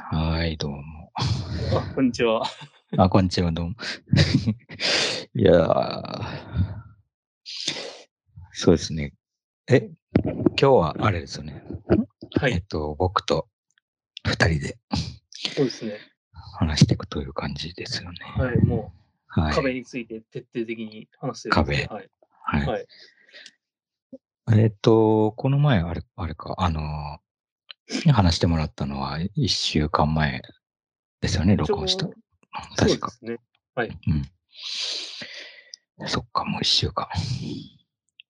はい、どうも。あ、こんにちは。あ、こんにちは、どうも。いやー、そうですね。え、今日はあれですよね。はい、えっと、僕と二人でそうですね。話していくという感じですよね。はい、もうはい。壁について徹底的に話してるね。はい。はい。はい。えっと、この前、あれ、あれか、あの、話してもらったのは一週間前ですよね、録音した。そう確か。ですね。うん。そっか、もう一週間。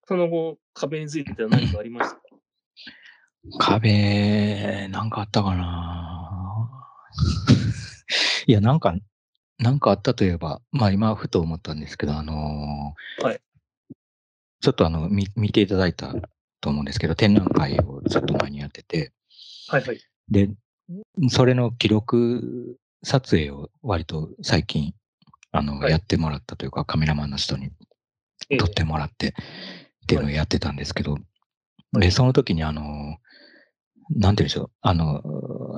その後、壁については何かありました？か壁、なんかあったかな いや、なんか、なんかあったといえば、まあ今、ふと思ったんですけど、あのーはいちょっとあの、見、見ていただいたと思うんですけど、展覧会をちょっと前にやってて、はいはい。で、それの記録撮影を割と最近、あの、はいやってもらったというか、カメラマンの人にええ撮ってもらって、っていうのをやってたんですけど、はいで、その時にあの、なんて言うんでしょう、あの、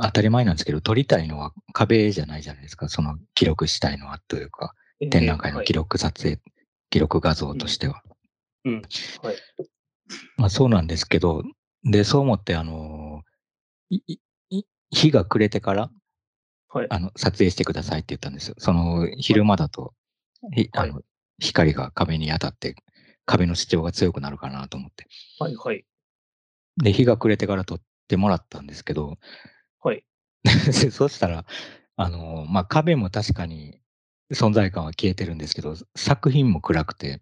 当たり前なんですけど、撮りたいのは壁じゃないじゃないですか、その記録したいのはというか、ええ展覧会のはい記録撮影、記録画像としては。うん。はい。まあそうなんですけど、で、そう思って、あの、いいい日が暮れてから、はい。あの、撮影してくださいって言ったんですよ。その、昼間だと、ひあの、光が壁に当たって、壁の主張が強くなるかなと思って。はい。はい。で、日が暮れてから撮ってもらったんですけど、はい。で そうしたら、あの、まあ、壁も確かに存在感は消えてるんですけど、作品も暗くて、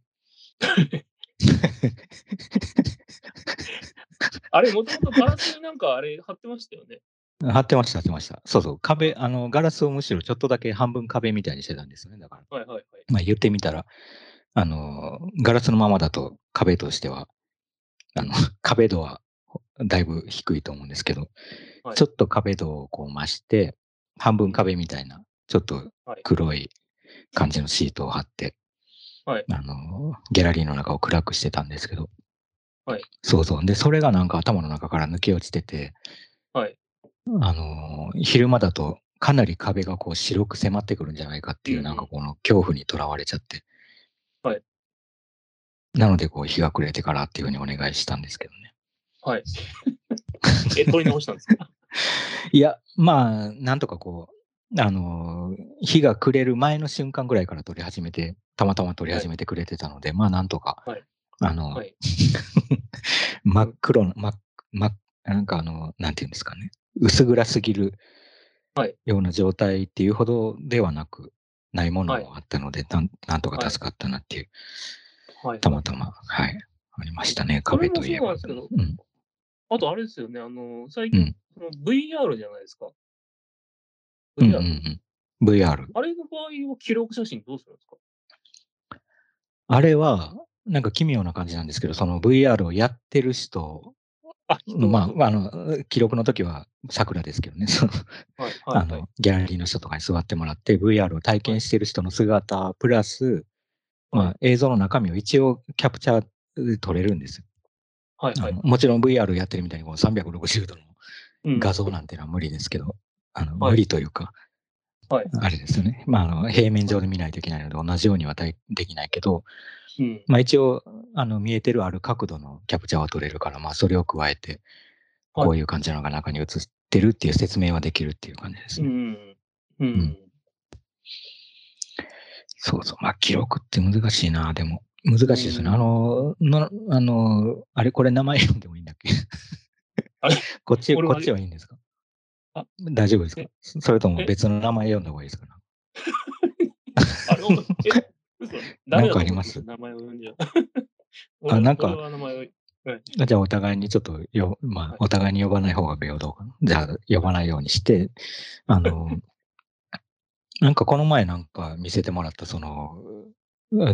あれ、もともとガラスになんかあれ貼ってましたよね。貼ってました、貼ってました。そうそう、壁、あの、ガラスをむしろちょっとだけ半分壁みたいにしてたんですよね、だから。はいはいはい。まあ、言ってみたら、あの、ガラスのままだと壁としては、あの、壁度はだいぶ低いと思うんですけど、はいちょっと壁度をこう増して、半分壁みたいな、ちょっとはい黒い感じのシートを貼って、はいあの、ギャラリーの中を暗くしてたんですけど、はいそうそう。で、それがなんか頭の中から抜け落ちてて、はい。あの、昼間だとかなり壁がこう白く迫ってくるんじゃないかっていう、うんうんなんかこの恐怖にとらわれちゃって。はい。なので、こう、日が暮れてからっていうふうにお願いしたんですけどね。はい。え、取り直したんですか？いや、まあ、なんとかこう、あの、日が暮れる前の瞬間ぐらいから撮り始めて、たまたま撮り始めてくれてたので、まあ、なんとか、はいあの、はい。真っ黒な、真っ、真っ、なんかあの、なんていうんですかね。薄暗すぎるはいような状態っていうほどではなく、ないものはいもあったので、なんなんとか助かったなっていう、はい。たまたま、はい、ありましたね、壁といえば。そうなんですうん。あとあれですよね、あの、最近うん、その VR じゃないですか。うんうん VR うん。VR。あれの場合は記録写真どうするんですか？あれは、なんか奇妙な感じなんですけど、その VR をやってる人あ、人？まあ、あの、記録の時は桜ですけどね、そのはいはい はい。あの、ギャラリーの人とかに座ってもらって、VR を体験している人の姿、プラス、まあ、映像の中身を一応キャプチャーで撮れるんですよ。はいはい。あの。もちろん VR やってるみたいにこう360度のうん。画像なんていうのは無理ですけど、あの、はい。無理というか、はい。あれですよね。まあ、あの、平面上で見ないといけないので、同じようにはでできないけど、うん。まあ一応、あの、見えてるある角度のキャプチャーは撮れるから、まあそれを加えて、はいこういう感じのが中に映ってるっていう説明はできるっていう感じですね。うん。うん。んそうそう。まあ記録って難しいな、でも。難しいですね。うんあの、のあの、あれこれ名前読んでもいいんだっけ？こっち、こっちはいいんですか？あ大丈夫ですか？え？それともえ？別の名前読んだ方がいいですか？あれ、嘘？なんかあります？名前を呼んじゃう。あなんか俺は名前をじゃあお互いにちょっとよ、まあはい、お互いに呼ばない方が平等かな？じゃあ呼ばないようにして、あの、なんかこの前なんか見せてもらった、その、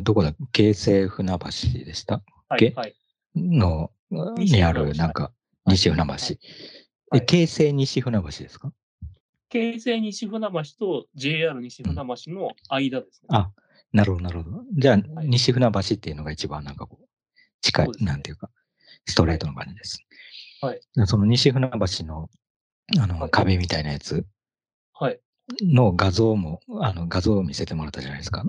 どこだ、京成船橋でした？けはい、はい。の、西にある、なんか、はい。西船橋。はい。え京成西船橋ですか？京成西船橋と JR 西船橋の間ですね。あ、なるほど、なるほど。じゃあ、はい西船橋っていうのが一番なんかこう、近いねなんていうか、ストレートの感じです。はい。でその西船橋の、あの、はい壁みたいなやつの画像も、あの、画像を見せてもらったじゃないですか。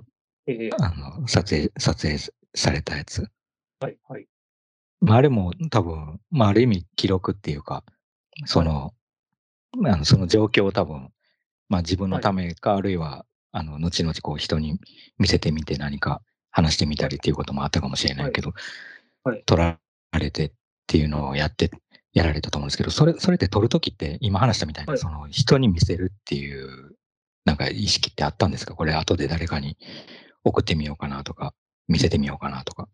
ええあの、撮影、撮影されたやつ。はい、はい。まあ、あれも多分、まあ、ある意味記録っていうか、その、あのその状況を多分、まあ自分のためか、あるいは、あの、後々こう人に見せてみて何か話してみたりっていうこともあったかもしれないけど、はい。はい。撮られてっていうのをやって、やられたと思うんですけど、それ、それって撮るときって、今話したみたいな、はい。その人に見せるっていう、なんか意識ってあったんですか？これ後で誰かに送ってみようかなとか、見せてみようかなとか。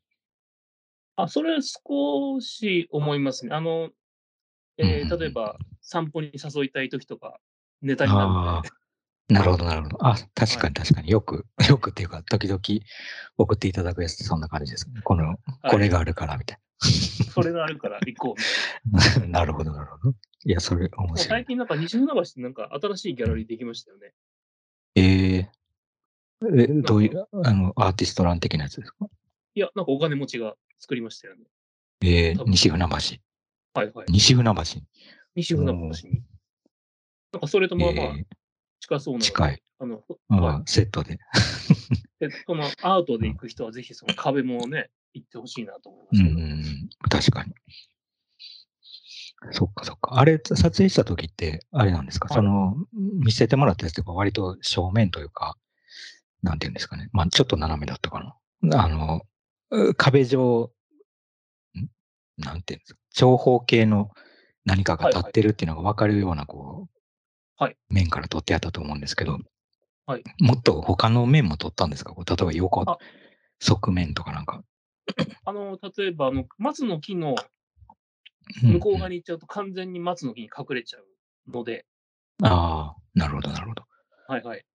あ、それは少し思いますね。あの、えー例えば散歩に誘いたい時とか、ネタになるで、あ、なるほど、なるほど。あ、確かに確かによく、は いよくっていうか、時々送っていただくやつそんな感じですね。この、これがあるからみたい それがあるから行こうな。なるほど、なるほど。いや、それ面な。白い最。近なんか西船橋ってなんか新しいギャラリーできましたよね。えええ、どういう、あの、アーティスト欄的なやつですか？いや、なんかお金持ちが作りましたよね。ええ多分西船橋。はいはい。西船橋？西船橋に。なんかそれとまあまあえ近そうな近い。あの、あはいあセットで。でそのアートで行く人はぜひその壁もね、行ってほしいなと思いまうんすけど。うんうん、確かに。そっかそっか。あれ、撮影した時って、あれなんですか、はいその、見せてもらったやつとか、割と正面というか、なんていうんですかね。まあ、ちょっと斜めだったかな。あの、う壁上、ん？なんていうんですか、長方形の何かが立ってるっていうのが分かるような、こう、はい面から撮ってあったと思うんですけど、はいもっと他の面も撮ったんですか？例えば横あ、側面とかなんか。あの、例えば、あの、松の木のうん向こう側に行っちゃうと完全に松の木に隠れちゃうので、ああ、なるほど、なるほど。はいはい。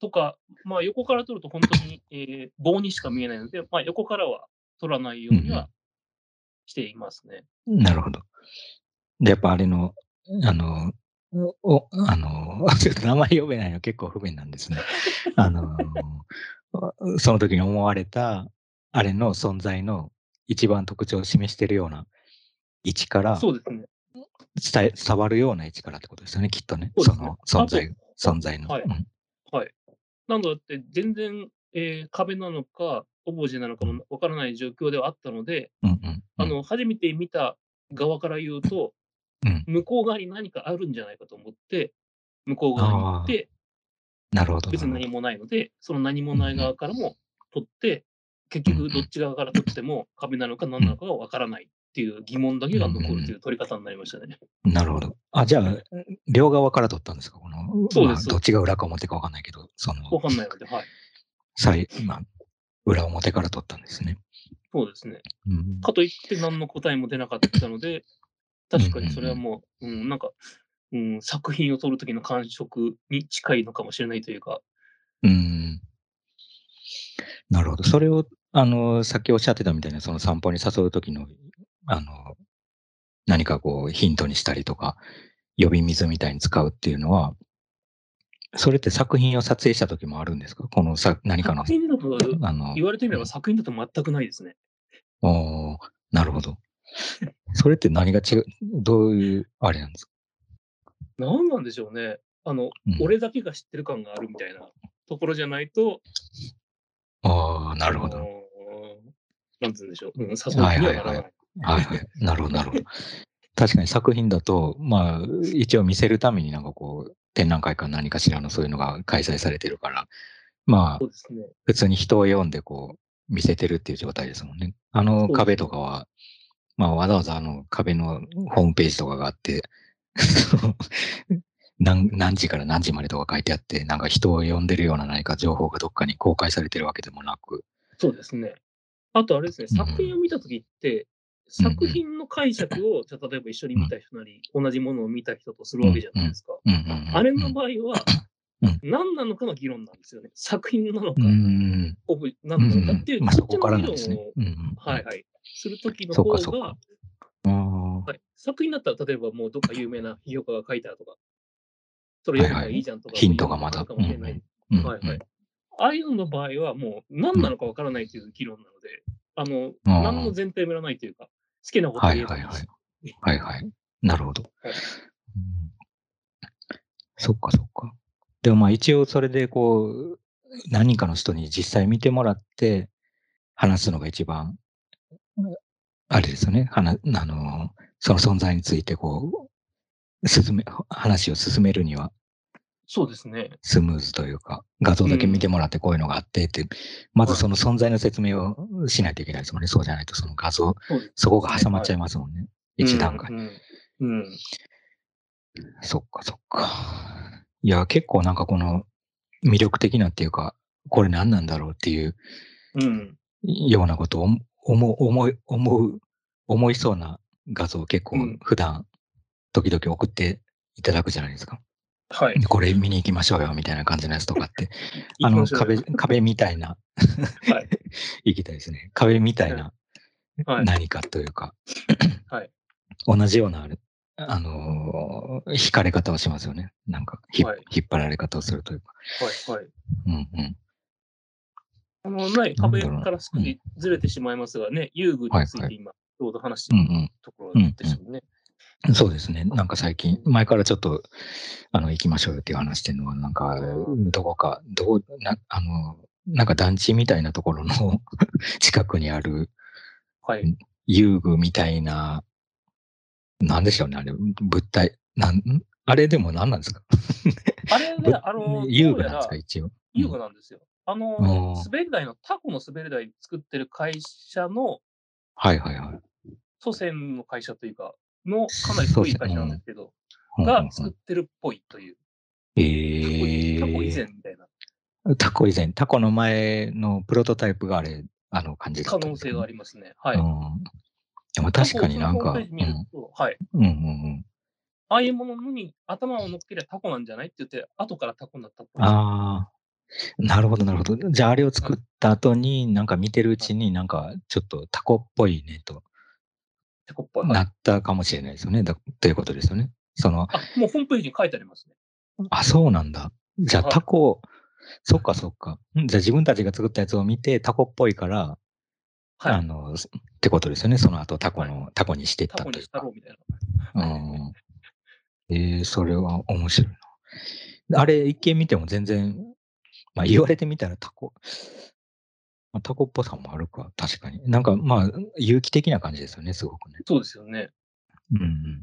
とか、まあ横から撮ると本当に、えー棒にしか見えないので、まあ横からは撮らないようにうんうんはしていますね。なるほど。で、やっぱあれの、あの、お、あの、名前読めないの結構不便なんですね。あの、その時に思われた、あれの存在の一番特徴を示しているような位置からそうですね。伝え、伝わるような位置からってことですよね、きっとね。そねの存在、存在の。はいうんはい。なので、全然、えー壁なのか、オブジェなのかもわからない状況ではあったので、うんうんあの、初めて見た側から言うと、うん向こう側に何かあるんじゃないかと思って、向こう側に行って、なるほど。別に何もないので、その何もない側からも取って、結局どっち側から取っても壁なのか何なのかがわからないっていう疑問だけが残るという取り方になりましたね。ど。なるほど。あ、じゃあ、両側から撮ったんですかこの、そうですまあどっちが裏か表かわかんないけど、その、わかんないので、はい。最、まあ、裏表から撮ったんですね。そうですね。うん、かといって何の答えも出なかったので、確かにそれはもう、うん、なんか、うん、作品を撮るときの感触に近いのかもしれないというか、うん。なるほど。それを、あの、さっきおっしゃってたみたいな、その散歩に誘うときの、あの、何かこう、ヒントにしたりとか、呼び水みたいに使うっていうのは、それって作品を撮影した時もあるんですか？このさ、何かの作、品だと、あの、言われてみれば作品だと全くないですね。おーなるほど。それって何が違う、どういう、あれなんですか？何なんでしょうね。あの、うん俺だけが知ってる感があるみたいなところじゃないと、ああ、なるほど。あのーなんつうんでしょう。うん、誘う気にはならない。はいはいはい。なるほど、なるほど。確かに作品だと、まあ、一応見せるためになんかこう、展覧会か何かしらのそういうのが開催されてるから、まあね。普通に人を呼んでこう、見せてるっていう状態ですもんね。あの壁とかは、まあ、わざわざあの壁のホームページとかがあって、何何時から何時までとか書いてあって、なんか人を呼んでるような何か情報がどっかに公開されてるわけでもなく、そうですね。あとあれですね、うん作品を見たときって、作品の解釈を、じゃあ例えば一緒に見た人なり、同じものを見た人とするわけじゃないですか。あれの場合はうん、何なのかの議論なんですよね。作品なのかう、ん。オブ何なのかっていう、まあ、そっちの議論からなんですね。を、。はいはい、するときの方がはい、作品だったら例えばもうどっか有名な批評家が書いたとか、それ読めばいいじゃんとか、ヒントがまだあるかもしれない。はいはい。ああいうのの場合はもう何なのかわからないという議論なので、あの、何の前提もいらないというか、好きなことは言えばいいいはいはいし。。はいはい。なるほど。はいうんそっかそっか。でもまあ一応それでこう、何人かの人に実際見てもらって話すのが一番、あれですよね。はなあの、その存在についてこう、進め、話を進めるにはそうですね。スムーズというか、画像だけ見てもらってこういうのがあってって、まずその存在の説明をしないといけないですもんね。そうじゃないとその画像、そこが挟まっちゃいますもんね。一段階。うん。うん。そっかそっか。いや、結構なんかこの魅力的なっていうか、これ何なんだろうっていううん。ようなことを思思う、思い、思う、思いそうな画像を結構うん普段、時々送っていただくじゃないですか。はい。でこれ見に行きましょうよみたいな感じのやつとかって。あの壁、壁みたいな、はい。行きたいですね。壁みたいなはい。何かというか、はい。同じような、あのー惹かれ方をしますよね。なんか、ひはい引っ張られ方をするというか。はい。はい。うんうん。あの、ね、なんだろうな壁から少しずれてしまいますがね、遊具について今、ちょうど話してるところですよね。うん。そうですね。なんか最近、前からちょっと、あの、行きましょうよっていう話してるのは、なんか、どこか、どう、な、あの、なんか団地みたいなところの 近くにあるはい。遊具みたいな、なんでしょうね、あれ、物体、なん、んあれでも何なんですか？あれね、あの、遊具なんですか、一応。遊具なんですよ。あの滑り台の、タコの滑り台作ってる会社のはいはいはい。祖先の会社というか、のかなり古い会社なんですけど、うんうんがうん作ってるっぽいという。えタコ以ー前みたいなタコ以前、タコの前のプロトタイプがあれ、あの感じだった可能性がありりますね。はい。うん。でも確かになんか、はい。うん、うんうんああいうものに頭を乗っけりゃタコなんじゃないって言って、後からタコになったっああ、なるほどなるほど。じゃああれを作った後に、なんか見てるうちになんかちょっとタコっぽいねとタコっぽい。はないったかもしれないですよね。だということですよね。その、あ、もうホームページに書いてありますね。あ、そうなんだ。じゃあはいタコ、そっかそっか。んじゃあ自分たちが作ったやつを見てタコっぽいから、はい。あの、ってことですよね。その後タコの、タコにしていったタコというか。にしたろうみたいうな。ん。えー、それは面白いな。あれ、一見見ても全然、まあ言われてみたらタコ、まあ、タコっぽさもあるか、確かに。なんかまあ、有機的な感じですよね、すごくね。そうですよね。うんうん。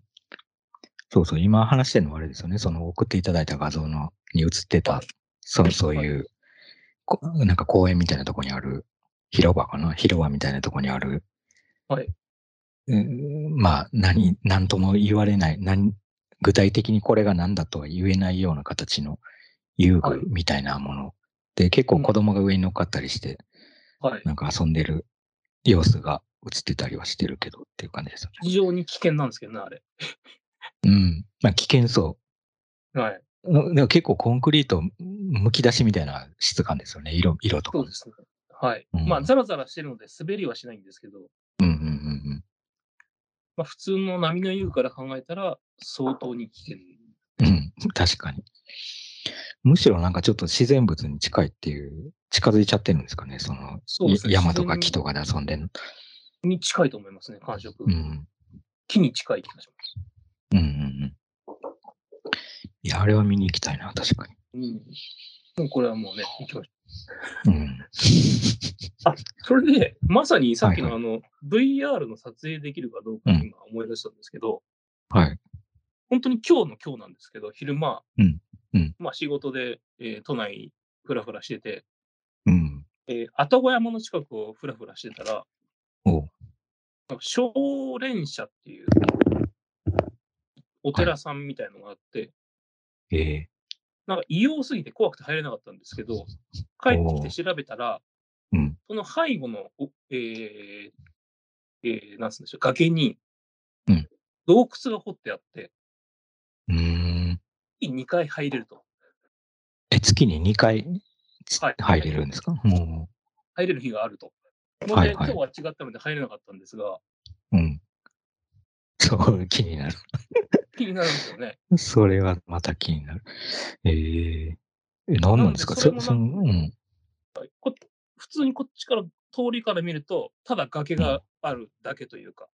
そうそう、今話してるのはあれですよね。その送っていただいた画像のに映ってたはい、そうそういう、こなんか公園みたいなとこにある、広場かな広場みたいなとこにある、はい。うんまあ、何、何とも言われない、何、具体的にこれが何だとは言えないような形の遊はい具みたいなもの。で、結構子供が上に乗っかったりして、はい。なんか遊んでる様子が映ってたりはしてるけどっていう感じですよね。非常に危険なんですけどね、あれ。うん。まあ、危険そう。はい。のでも結構コンクリートむき出しみたいな質感ですよね。色、色とかも。そうですね。はい。うんまあ、ザラザラしてるので滑りはしないんですけど、うんうんうんまあ、普通の波の遊具から考えたら相当に危険。うん。うん。確かに。むしろなんかちょっと自然物に近いっていう、近づいちゃってるんですかね？その、そうですね山とか木とかで遊んでるの。に近いと思いますね、感触。うん。木に近い気がします。うんうんうん。いや、あれは見に行きたいな、確かに。うん。もうこれはもうね、行きましょうん。う。あ、それで、まさにさっきのはあの、VR の撮影できるかどうかうん今思い出したんですけど、はい。本当に今日の今日なんですけど、昼間、うん。うん。まあ仕事で、えー都内ふらふらしてて、うん。えー愛宕山の近くをふらふらしてたら、おう。なんか少連社っていうお寺さんみたいのがあって、ええ。なんか異様すぎて怖くて入れなかったんですけど、帰ってきて調べたら、うん。その背後の、おえーえーなんつうんでしょう、崖にうん。洞窟が掘ってあって、うーん。2回入れると。え、月に2回入れるんですか？も入れる日があると。ので、はいはい今日は違ったので入れなかったんですが、う。うん。そう、気になる。気になるんですよね。それはまた気になる。えええ、何なんですか？そ、その、うん。普通にこっちから、通りから見ると、ただ崖があるだけというか、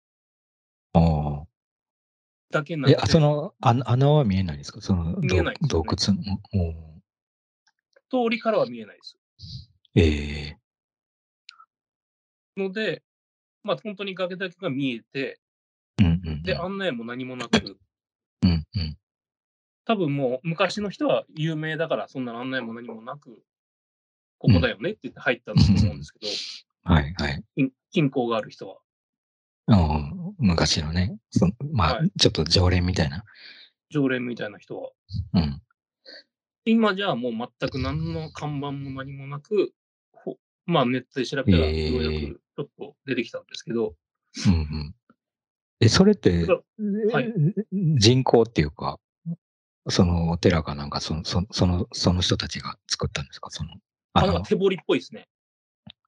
だけになってあその、あ穴は見えないですか？その、見えないね洞窟？の。お通りからは見えないです。ええので、まあ、本当に崖だけが見えて、うんうんうん。で、案内も何もなく、うんうん。多分もう昔の人は有名だから、そんな案内も何もなく、ここだよねって言って入ったんだと思うんですけど、はいはい。近近郊がある人は。うん昔のね、そまあ、はいちょっと常連みたいな。常連みたいな人は。うん。今じゃあもう全く何の看板も何もなく、ほまあネットで調べたらえーようやくちょっと出てきたんですけど、うんうん。え、それって、はい人口っていうか、そのお寺かなんかその、そその、その人たちが作ったんですか？その、あか手彫りっぽいですね。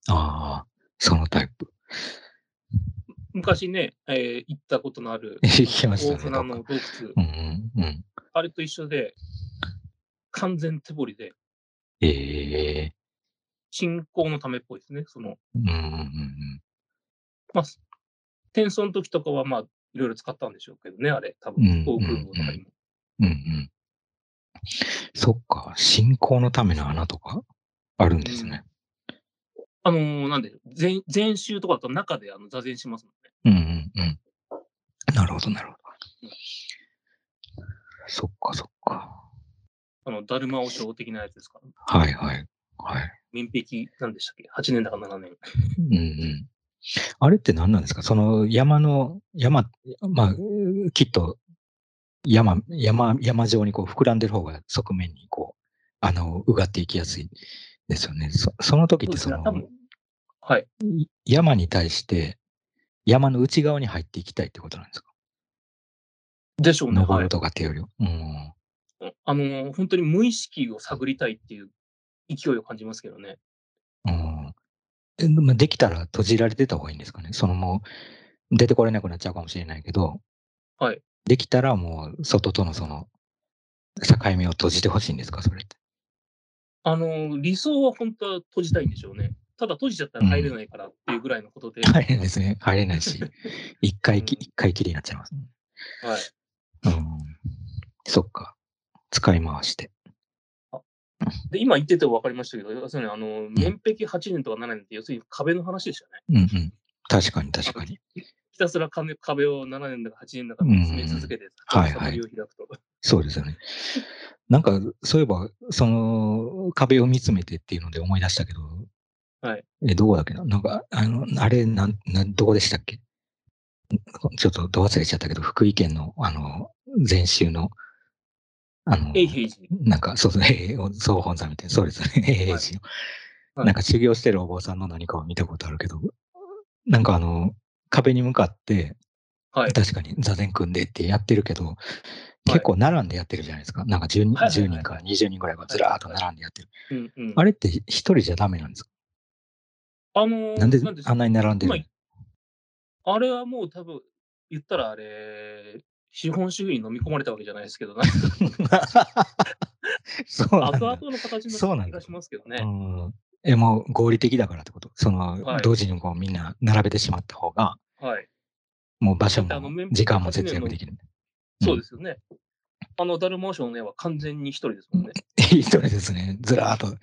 ああ、そのタイプ。昔ね、えー行ったことのある 行きましたね大船の洞窟、うんうんうん。あれと一緒で、完全手彫りで、ええ信仰のためっぽいですね。その、うんうんうんまあ、転送の時とかはまあ、いろいろ使ったんでしょうけどね、あれ、多うん分、航空母とかにも。うん。うんうん。そっか、信仰のための穴とか？あるんですね。あのーなんで、全全集とかだと中であの座禅しますもんね。うんうんうん。なるほど、なるほど。そっか、そっか。あの、だるま和尚的なやつですか？ら。はいはい。はい。民璧、なんでしたっけ ?8 年だか7年。うんうん。あれって何なんですか？その山の、山、まあ、きっと山、山、山状にこう膨らんでる方が側面にこう、穴をうがっていきやすいですよね。そその時ってそのそはい。い山に対して、山の内側に入っていきたいってことなんですか？でしょうね。はい登る。とかっていうよりは。うん。あのー本当に無意識を探りたいっていう勢いを感じますけどね。うんえでもできたら閉じられてた方がいいんですかね？そのもう、出てこれなくなっちゃうかもしれないけど、はい。できたらもう、外とのその、境目を閉じてほしいんですか、それって。あのー理想は本当は閉じたいんでしょうね。ただ閉じちゃったら入れないからっていうぐらいのことで。入れないですね。入れないし、一回き、うん一回きりになっちゃいます、ね。はい。うん。そっか。使い回して。で、今言ってて分かりましたけど、要するに、あの、面壁8年とか7年って、要するに壁の話でしたね。うんうん。確かに確かに。ひたすら壁壁を7年だか8年だかうんうん見つめ続けて、はいはい。そうですよね。なんか、そういえば、その、壁を見つめてっていうので思い出したけど、はい。え、どこだっけ？ななんか、あの、あれ、なん、なん、どこでしたっけ？ちょっとど忘れちゃったけど、福井県の、あの、前週の、あの、永平寺。なんか、そうそう、ええ、総本山みたいな、そうですよね、永平寺の。はいなんか修行してるお坊さんの何かを見たことあるけど、なんかあの、壁に向かって、はい。確かに座禅組んでってやってるけど、結構並んでやってるじゃないですか。なんか 10, 人はいはいはい10人から20人ぐらいがずらーっと並んでやってる。あれって一人じゃダメなんですか？あのーなんであんなに並んでる？今あれはもう多分、言ったらあれ、資本主義に飲み込まれたわけじゃないですけど、なんか そうなんだ。後々の形そうなんだの気がしますけどね。うんえ、もう合理的だからってこと？その、はい同時にこうみんな並べてしまった方が、はい。もう場所も時間も節約できる。うんそうですよね。あの、ダルマーションの絵は完全に一人ですもんね。一人ですね。ずらーっと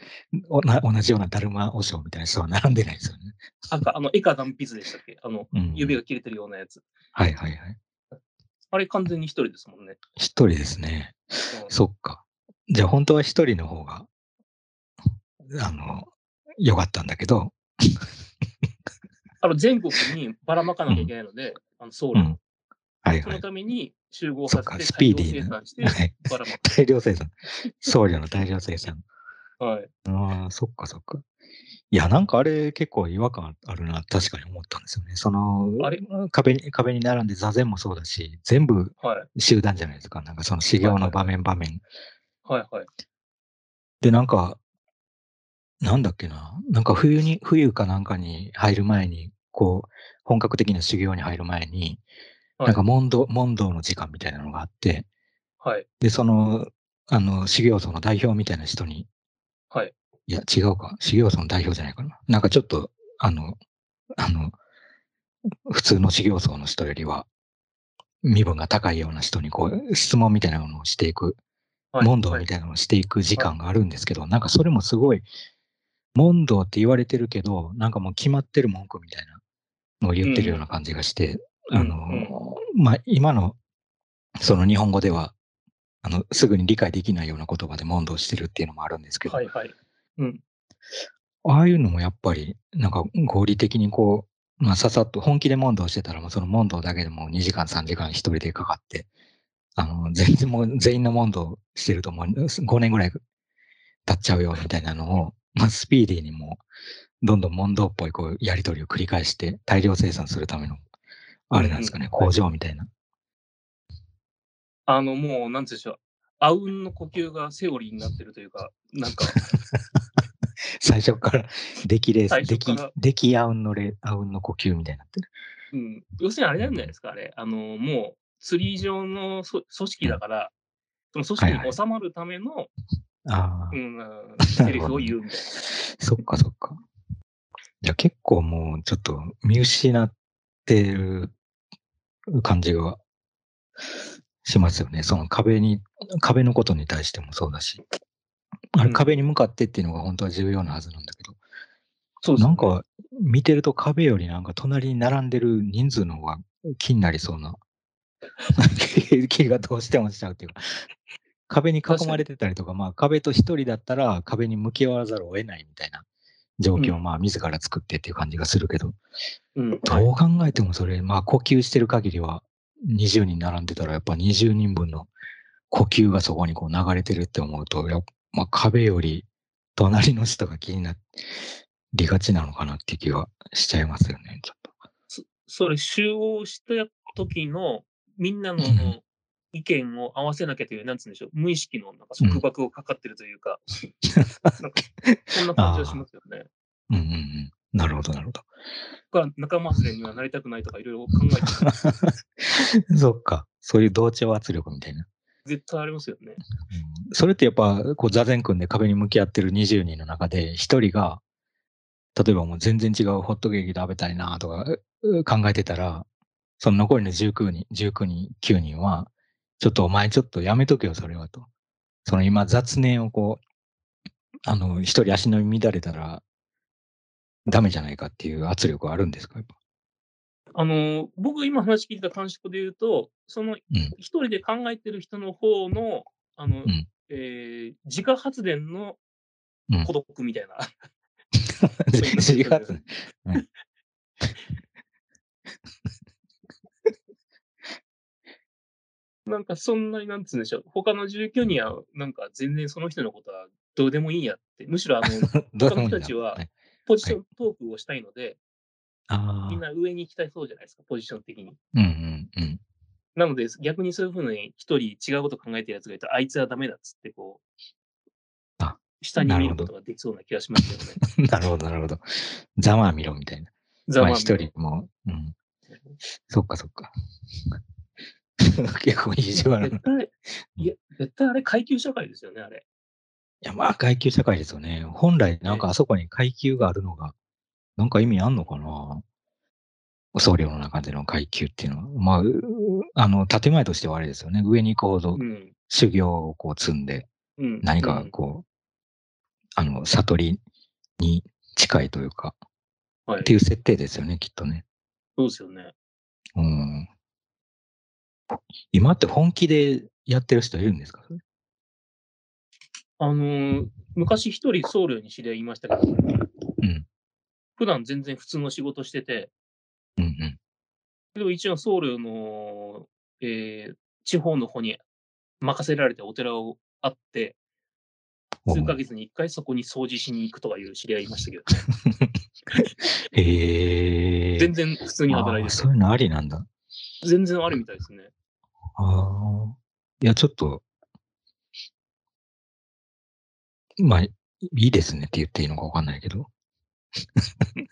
おな同じようなだるま和尚みたいな人は並んでないですよね。あかあの、絵か断筆でしたっけ？あの、うん、指が切れてるようなやつ。はいはいはい。あれ完全に一人ですもんね。一人ですね。うんそっか。じゃあ本当は一人の方が、あの、良かったんだけど、あの、全国にばらまかなきゃいけないので、あの、僧侶をうん。はいそのはい。ために集合そっか、させて、スピーディーな。大量生産して、はい。ばらまく。大量生産。僧侶の大量生産。はい。ああ、そっかそっか。いや、なんかあれ結構違和感あるな、確かに思ったんですよね。そのあれ、壁に、壁に並んで座禅もそうだし、全部はい。集団じゃないですか。なんかその修行の場面場面。はい。はい。で、なんか、なんだっけな。なんか冬に、冬かなんかに入る前に、こう、本格的な修行に入る前に、はいなんか問答、問答の時間みたいなのがあって、はい。で、その、あの、修行僧の代表みたいな人に、はい。いや、違うか。修行僧の代表じゃないかな。なんかちょっと、あの、あの、普通の修行僧の人よりは、身分が高いような人に、こう、質問みたいなものをしていくはい問答はいみたいなのをしていく時間があるんですけど、なんかそれもすごい、問答って言われてるけど、なんかもう決まってる文句みたいなのを言ってるような感じがして、うんあの、まあ、今の、その日本語では、あの、すぐに理解できないような言葉で問答してるっていうのもあるんですけど、はいはい。うん。ああいうのもやっぱり、なんか合理的にこう、まあ、ささっと本気で問答してたら、もうその問答だけでも2時間、3時間一人でかかって、あの、全然もう全員の問答してるともう5年ぐらい経っちゃうよみたいなのを、まあ、スピーディーにもう、どんどん問答っぽいこうやり取りを繰り返して大量生産するための、あれなんですかね、うんうん工場みたいな。あの、もう、なんうんでしょう。あうんの呼吸がセオリーになってるというか、なんか、最初から、出来レース、出来最初から、出来あうんのレ、あうんの呼吸みたいになってる。うん。要するにあれなんじゃないですか、あれ。あの、もう、ツリー上のそ組織だから、その組織に収まるための、ああ、うん、セリフを言うみたいな。そっかそっか。いや、結構もうちょっと見失ってる感じがしますよね。その壁に、壁のことに対してもそうだし。あれ、うん壁に向かってっていうのが本当は重要なはずなんだけど、そうなんか見てると壁よりなんか隣に並んでる人数の方が気になりそうな。気がどうしてもしちゃうっていうか、壁に囲まれてたりとか、まあ壁と一人だったら壁に向き合わざるを得ないみたいな状況をうんまあ自ら作ってっていう感じがするけど、うん。どう考えてもそれ、まあ呼吸してる限りは20人並んでたらやっぱ20人分の呼吸がそこにこう流れてるって思うと、やっまあ壁より隣の人が気になりがちなのかなって気がしちゃいますよね、ちょっと。そそれ集合した時のみんなのうん意見を合わせなきゃという、なんつうんでしょう、無意識のなんか束縛がかかってるというか、なんかそんな感じがしますよね。うんうんうん。なるほど、なるほど。僕は仲間外れにはなりたくないとかいろいろ考えて そっか。そういう同調圧力みたいな。絶対ありますよね。うんそれってやっぱ、こう、座禅組んで壁に向き合ってる20人の中で、一人が、例えばもう全然違うホットケーキ食べたいなとかう考えてたら、その残りの19人、19人、9人は、ちょっとお前ちょっとやめとけよ、それはと。その今雑念をこう、あの、一人足の乱れたら、ダメじゃないかっていう圧力はあるんですかやっぱ。あの、僕今話聞いた感触で言うと、そのうん。一人で考えてる人の方の、あの、んえー自家発電のうん孤独みたいな。違う。うんなんかそんなになんつうんでしょう。他の19人はなんか全然その人のことはどうでもいいやって。むしろあの、他の人たちははいポジショントークをしたいので、あみんな上に行きたいそうじゃないですか、ポジション的に。あ、うんうんうん。なので、逆にそういうふうに一人違うこと考えてるやつがいたら、あいつはダメだっつって、こう、あ下に見ることができそうな気がしますよね。なるほど、なるほど。ざまあ見ろみたいな。ざまあまあ一人も、うん。そっかそっか。結構意地悪な。い絶対、いや、絶対あれ階級社会ですよね、あれ。や、まあ階級社会ですよね。本来なんかあそこに階級があるのが、なんか意味あんのかな？僧侶の中での階級っていうのは。まあ、うあの、建前としてはあれですよね。上に行くほどうん。修行をこう積んで、うん。何うんかこう、あの、悟りに近いというか、はいっていう設定ですよね、きっとね。そうですよね。うん。今って本気でやってる人いるんですか？あのー昔一人僧侶に知り合いましたけど、うん。普段全然普通の仕事してて、うんうん。でも一応僧侶の、えー地方の方に任せられてお寺をあって、数ヶ月に一回そこに掃除しに行くとかいう知り合いいましたけど、へえ。全然普通に働いててあーそういうのありなんだ。全然あるみたいですね。ああ。いや、ちょっと、まあ、いいですねって言っていいのかわかんないけど。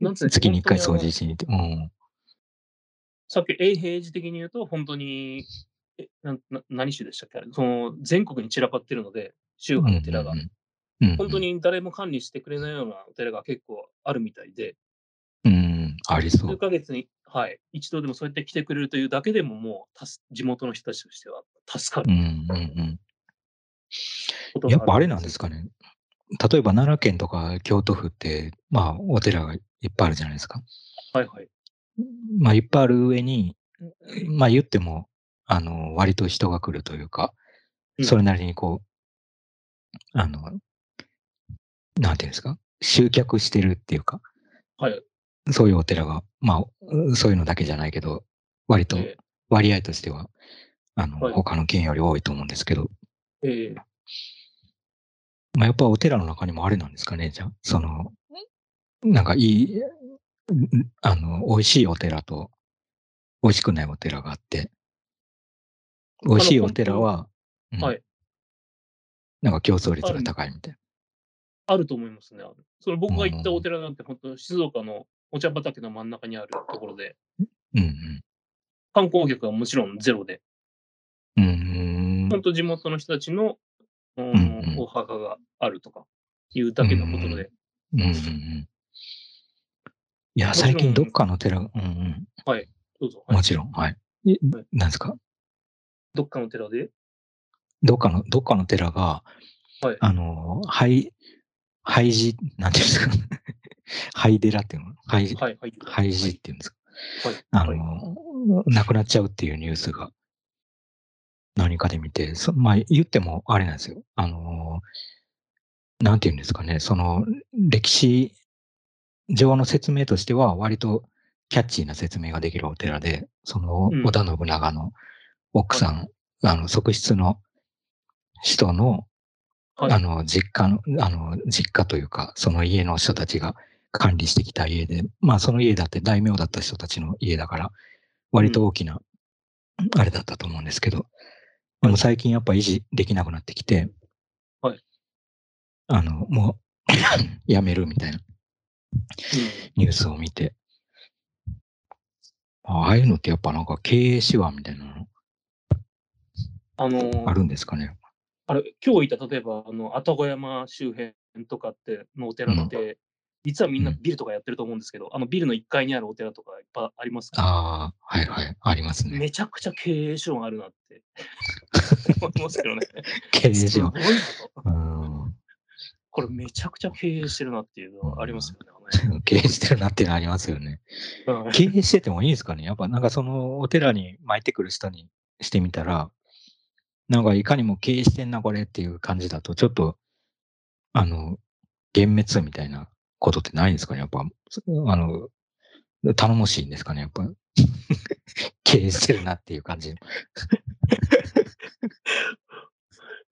なんつうの月に一回掃除しに行って。うん。さっき永平寺的に言うと、本当に、えなな何種でしたっけ？あれその全国に散らばってるので、宗派の寺が。うんうんうん。本当に誰も管理してくれないようなお寺が結構あるみたいで、ありそう。数ヶ月に、はい、一度でもそうやって来てくれるというだけでももうたす、地元の人たちとしては助かるうんうんうん。やっぱあれなんるですかね。例えば奈良県とか京都府って、まあ、お寺がいっぱいあるじゃないですか。はいはい。まあ、いっぱいある上に、まあ言っても、あの、割と人が来るというか、うんそれなりにこう、あの、なんていうんですか、集客してるっていうか、はい。そういうお寺が、まあ、そういうのだけじゃないけど、割とえ割合としては、あの、はい。他の県より多いと思うんですけど、ーえ。ーまあ、やっぱお寺の中にもあれなんですかね、じゃあ、その、なんかいい、んあの、美味しいお寺と、美味しくないお寺があって、美味しいお寺は、うん。はい。なんか競争率が高いみたいあると思いますね。その僕が行ったお寺なんて、本当静岡のお茶畑の真ん中にあるところで、な。うん観光客はもちろんゼロで、うん。うーん。本当地元の人たちの、うんんうんお墓があるとかいうだけのことで、うんうんうん。いや、最近どっかの寺、うんうん。どうぞ、はいもちろん、はい。えですか？どっかの寺で、どっかの、どっかの寺が、はいあの、廃、廃寺、なんていうんですか？廃寺っていうの？廃、はい、はい。廃寺っていうんです。かはい。あはい。の、亡くなっちゃうっていうニュースが。何かで見て、そまあ言ってもあれなんですよ。あの、なんていうんですかね、その歴史上の説明としては割とキャッチーな説明ができるお寺で、そのうん。織田信長の奥さん、あの、側室の人の、はい。あの、実家の、あの、実家というか、その家の人たちが管理してきた家で、まあその家だって大名だった人たちの家だから、割と大きな、あれだったと思うんですけど、でも最近やっぱ維持できなくなってきて、はい。あの、もう、やめるみたいなうんニュースを見て、ああいうのってやっぱなんか経営手腕みたいなのあのーあるんですかね。あれ、今日いた、例えば、あの、愛宕山周辺とかって、のお寺って、実はみんなうん。ビルとかやってると思うんですけど、あのビルの1階にあるお寺とかいっぱいありますかああ、はいはい、ありますね。めちゃくちゃ経営手腕あるなって。思いますけどね。経営手腕これめちゃくちゃ経営してるなっていうのはありますよね。経営してるなっていうのありますよね。うん。経営しててもいいんですかね？やっぱなんかそのお寺に巻いてくる人にしてみたら、なんかいかにも経営してんなこれっていう感じだと、ちょっと、あの、幻滅みたいなことってないんですかねやっぱ、あの、頼もしいんですかねやっぱ。経営してるなっていう感じ。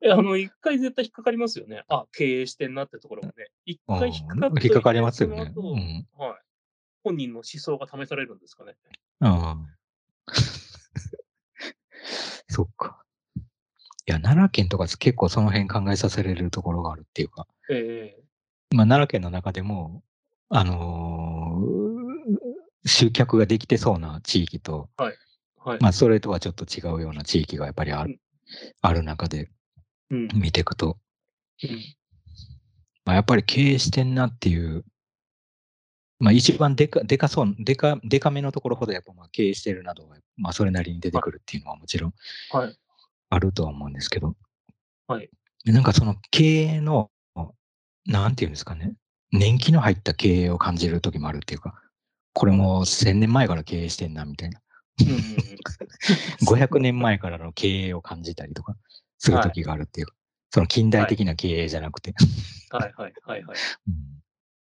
えあの、一回絶対引っかかりますよね。あ、経営してんなってところがね。一回引っかかっ引っかかりますよね。うん。はい。本人の思想が試されるんですかね。ああ。そっか。いや、奈良県とか結構その辺考えさせられるところがあるっていうか、ええまあ、奈良県の中でも、あのー集客ができてそうな地域と、はい。まあ、それとはちょっと違うような地域がやっぱりある,、うんある中でうん。見ていくと、うんまあ、やっぱり経営してんなっていう、まあ、一番でか、でかそう、でか、でかめのところほどやっぱまあ経営してるなどが、まあ、それなりに出てくるっていうのはもちろんはい。あるとは思うんですけど、はい。でなんかその経営の、なんていうんですかね、年季の入った経営を感じる時もあるっていうか、これも1000年前から経営してんなみたいな、うんうんうん。500年前からの経営を感じたりとかする時があるっていうか、その近代的な経営じゃなくて、はい。はい。はい。はい。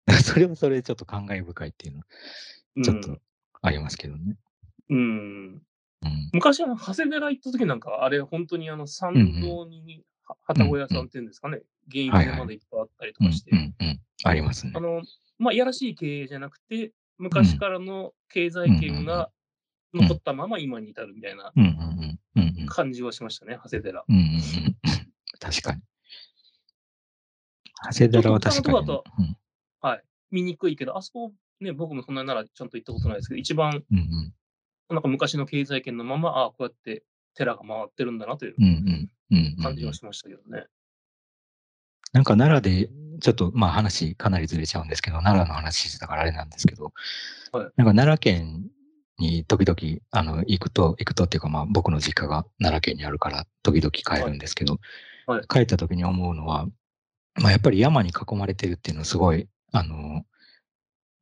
うん。それはそれでちょっと感慨深いっていうのちょっとありますけどね。うん。うん。昔、あの、長谷寺行った時なんか、あれ、本当にあの、参道に、は旗小屋さんっていうんですかね、現役のまでいっぱいあったりとかして、ありますねあ。の、まあ、いやらしい経営じゃなくて、昔からの経済圏が残ったまま今に至るみたいな。感じはしましたね、長谷寺。確かに。長谷寺は確かに。ちょっと他のとこうんはい。見にくいけど、あそこ、ね、僕もそんなならちゃんと行ったことないですけど、一番、なんか昔の経済圏のまま、ああ、こうやって寺が回ってるんだなという感じはしましたけどね。なんか奈良で、ちょっとまあ話かなりずれちゃうんですけど、奈良の話してたからあれなんですけど、はい。なんか奈良県に時々、あの、行くと、行くとっていうか、まあ、僕の実家が奈良県にあるから、時々帰るんですけど、はい。はい。帰った時に思うのは、まあ、やっぱり山に囲まれてるっていうのをすごい、あの、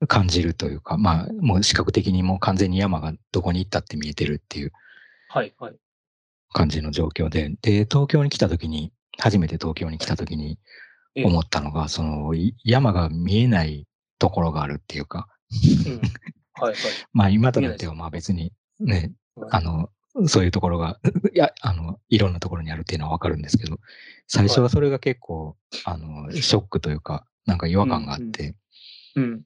感じるというか、まあ、もう視覚的にもう完全に山がどこに行ったって見えてるっていうはい、はい。感じの状況で、で、東京に来た時に、初めて東京に来た時にええ。思ったのが、その、い山が見えないところがあるっていうか、うん。はい、はい。まあ今となってはまあ別にね、はい。あの、そういうところが、いや、あの、いろんなところにあるっていうのはわかるんですけど、最初はそれが結構、あの、ショックというか、なんか違和感があって、うん。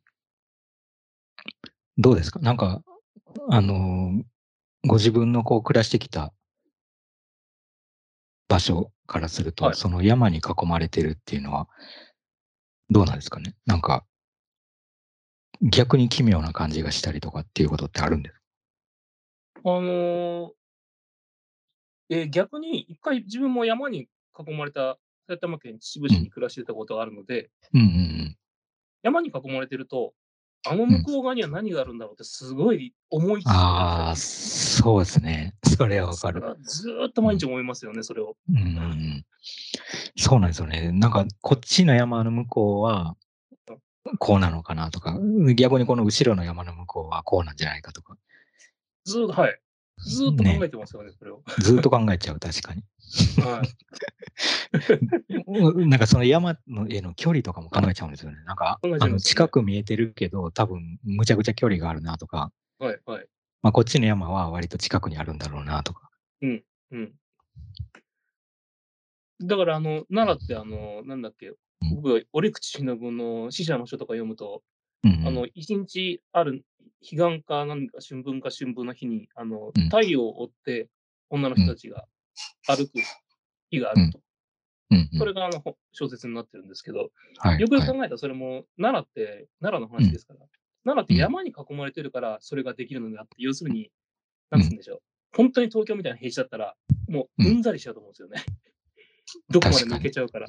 どうですか？なんか、あの、ご自分のこう暮らしてきた場所からすると、はい。その山に囲まれてるっていうのは、どうなんですかね？なんか、逆に奇妙な感じがしたりとかっていうことってあるんですか？あのーえー逆に一回自分も山に囲まれた埼玉県秩父市に暮らしてたことがあるので、うんうんうん。山に囲まれてると、あの向こう側には何があるんだろうってすごい思いつつああ、そうですね。それはわかる。ずーっと毎日思いますよね、それを。うんうんうんそうなんですよね。なんか、こっちの山の向こうは、こうなのかなとか、逆にこの後ろの山の向こうはこうなんじゃないかとか、ずーっと、はい。ずーっと考えてますよね、それを。ずっと考えちゃう、確かに。はい。なんかその山のへの距離とかも考えちゃうんですよね。なんか、あの近く見えてるけど、多分むちゃくちゃ距離があるなとか、はい、はい。まあ、こっちの山は割と近くにあるんだろうなとか。うん。だから、あの、奈良って、あの、なんだっけ、僕が折口信夫の死者の書とか読むと、うんうんあの、一日ある彼岸か何か春分か春分の日に、あのうん、太陽を追って女の人たちが歩く日があると。それがあのほ小説になってるんですけど、はいよくよくはい。考えたらそれも奈良って、奈良の話ですから、奈良って山に囲まれてるからそれができるのであって、要するに、なんつうんでしょう、本当に東京みたいな平地だったら、もううん。ざりしちゃうと思うんですよね。どこまで抜けちゃうから。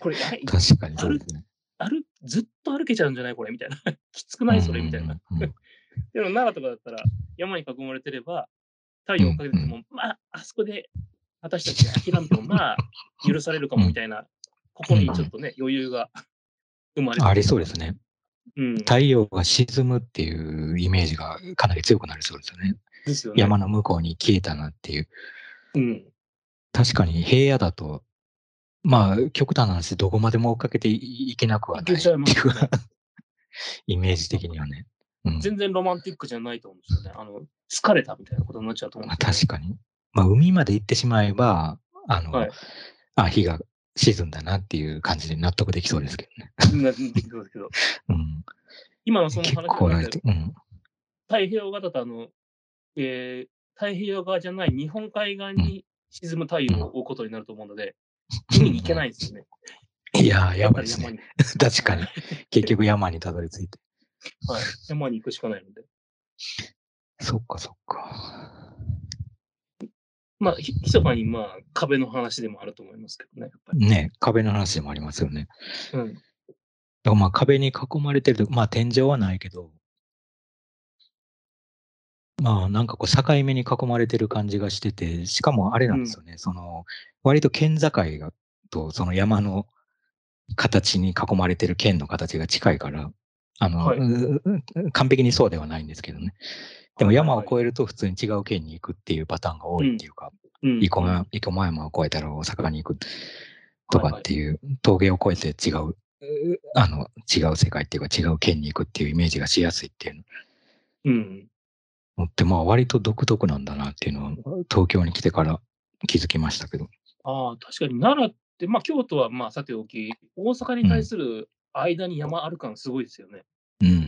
これ、確かに。歩ずっと歩けちゃうんじゃないこれみたいな。きつくない？それみたいな。でも奈良とかだったら、山に囲まれてれば、太陽をかけてても、まあ、あそこで私たちが諦めても、まあ、許されるかもみたいな、心にちょっとね、余裕が生まれてありそうですね。うん。太陽が沈むっていうイメージがかなり強くなりそうですよね。ですよね。山の向こうに消えたなっていう。うん。確かに平野だと、まあ、極端な話、どこまでも追っかけていいけなくはないいけちゃいますよねイメージ的にはね。うん、全然ロマンティックじゃないと思うんですよね。あの、疲れたみたいなことになっちゃうと思うんまあ、確かに。まあ、海まで行ってしまえば、あの、はいあ、日が沈んだなっていう感じで納得できそうですけどね。ね。なできそうですけど、うん、今のその結話構ないと、の中で、うん。太平洋側だとあの、えー太平洋側じゃない日本海側に沈む太陽を追うことになると思うので、海に行けないんですよね。いやー、やばいですね。確かに。結局山にたどり着いて。はい。山に行くしかないので。そっかそっか。まあ、ひ密かにまあ、壁の話でもあると思いますけどね、やっぱり。ね、壁の話でもありますよね。うん。だからまあ壁に囲まれてると、まあ天井はないけど、まあなんかこう境目に囲まれてる感じがしてて、しかもあれなんですよね、その割と県境がとその山の形に囲まれてる県の形が近いから、あの、はい。うう完璧にそうではないんですけどね。でも山をはい越えると普通に違う県に行くっていうパターンが多いっていうか、うん。生駒山を越えたら大阪に行くとかっていう、峠を越えて違う、うあの、違う世界っていうか違う県に行くっていうイメージがしやすいっていううん。のって、まあ割と独特なんだなっていうのは、東京に来てから気づきましたけど。ああ、確かに奈良って、まあ、京都はまあ、さておき、大阪に対する間に山ある感すごいですよね。うんうんうんう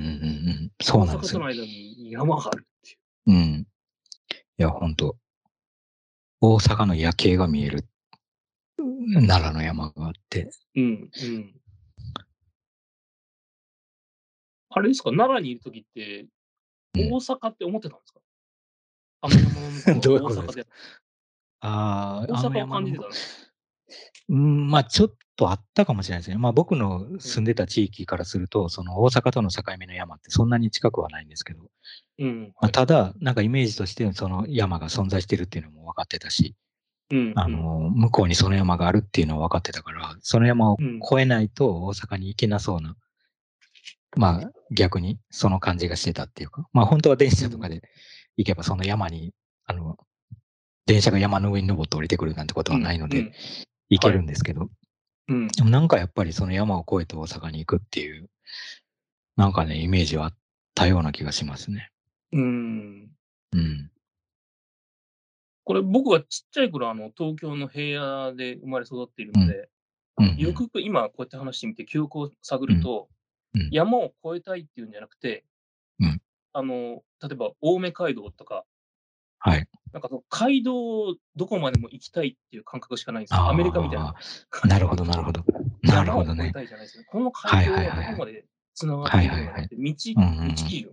ん。そうなんですよ。大阪との間に山があるっていう。うん。いや、本当大阪の夜景が見える奈良の山があって、うん、うん。あれですか、奈良にいるときって、うん大阪って思ってたんですか、山の向こ どういうことです阪で。ああ、大阪を感じてたの？うん、まあちょっとあったかもしれないですね。まあ僕の住んでた地域からすると、その大阪との境目の山ってそんなに近くはないんですけど、うん。まあ、はい。ただ、なんかイメージとしてその山が存在してるっていうのも分かってたし、うん。あの、向こうにその山があるっていうのは分かってたから、その山をうん越えないと大阪に行けなそうな、まあ逆にその感じがしてたっていうか、まあ本当は電車とかで行けばその山に、あの、電車が山の上に登って降りてくるなんてことはないので、うん行けるんですけど、うん。でもなんかやっぱりその山を越えて大阪に行くっていう、なんかね、イメージはあったような気がしますね。うん。うん。これ僕がちっちゃい頃、あの、東京の平野で生まれ育っているので、うんうんよくよく今こうやって話してみて記憶を探ると、山を越えたいっていうんじゃなくて、うんあの、例えば青梅街道とか、はい。なんかその街道をどこまでも行きたいっていう感覚しかないんですよ。アメリカみたいな。なるほど、なるほど。なるほどね。この街道はどこまで繋がっているのかって、道、道基準。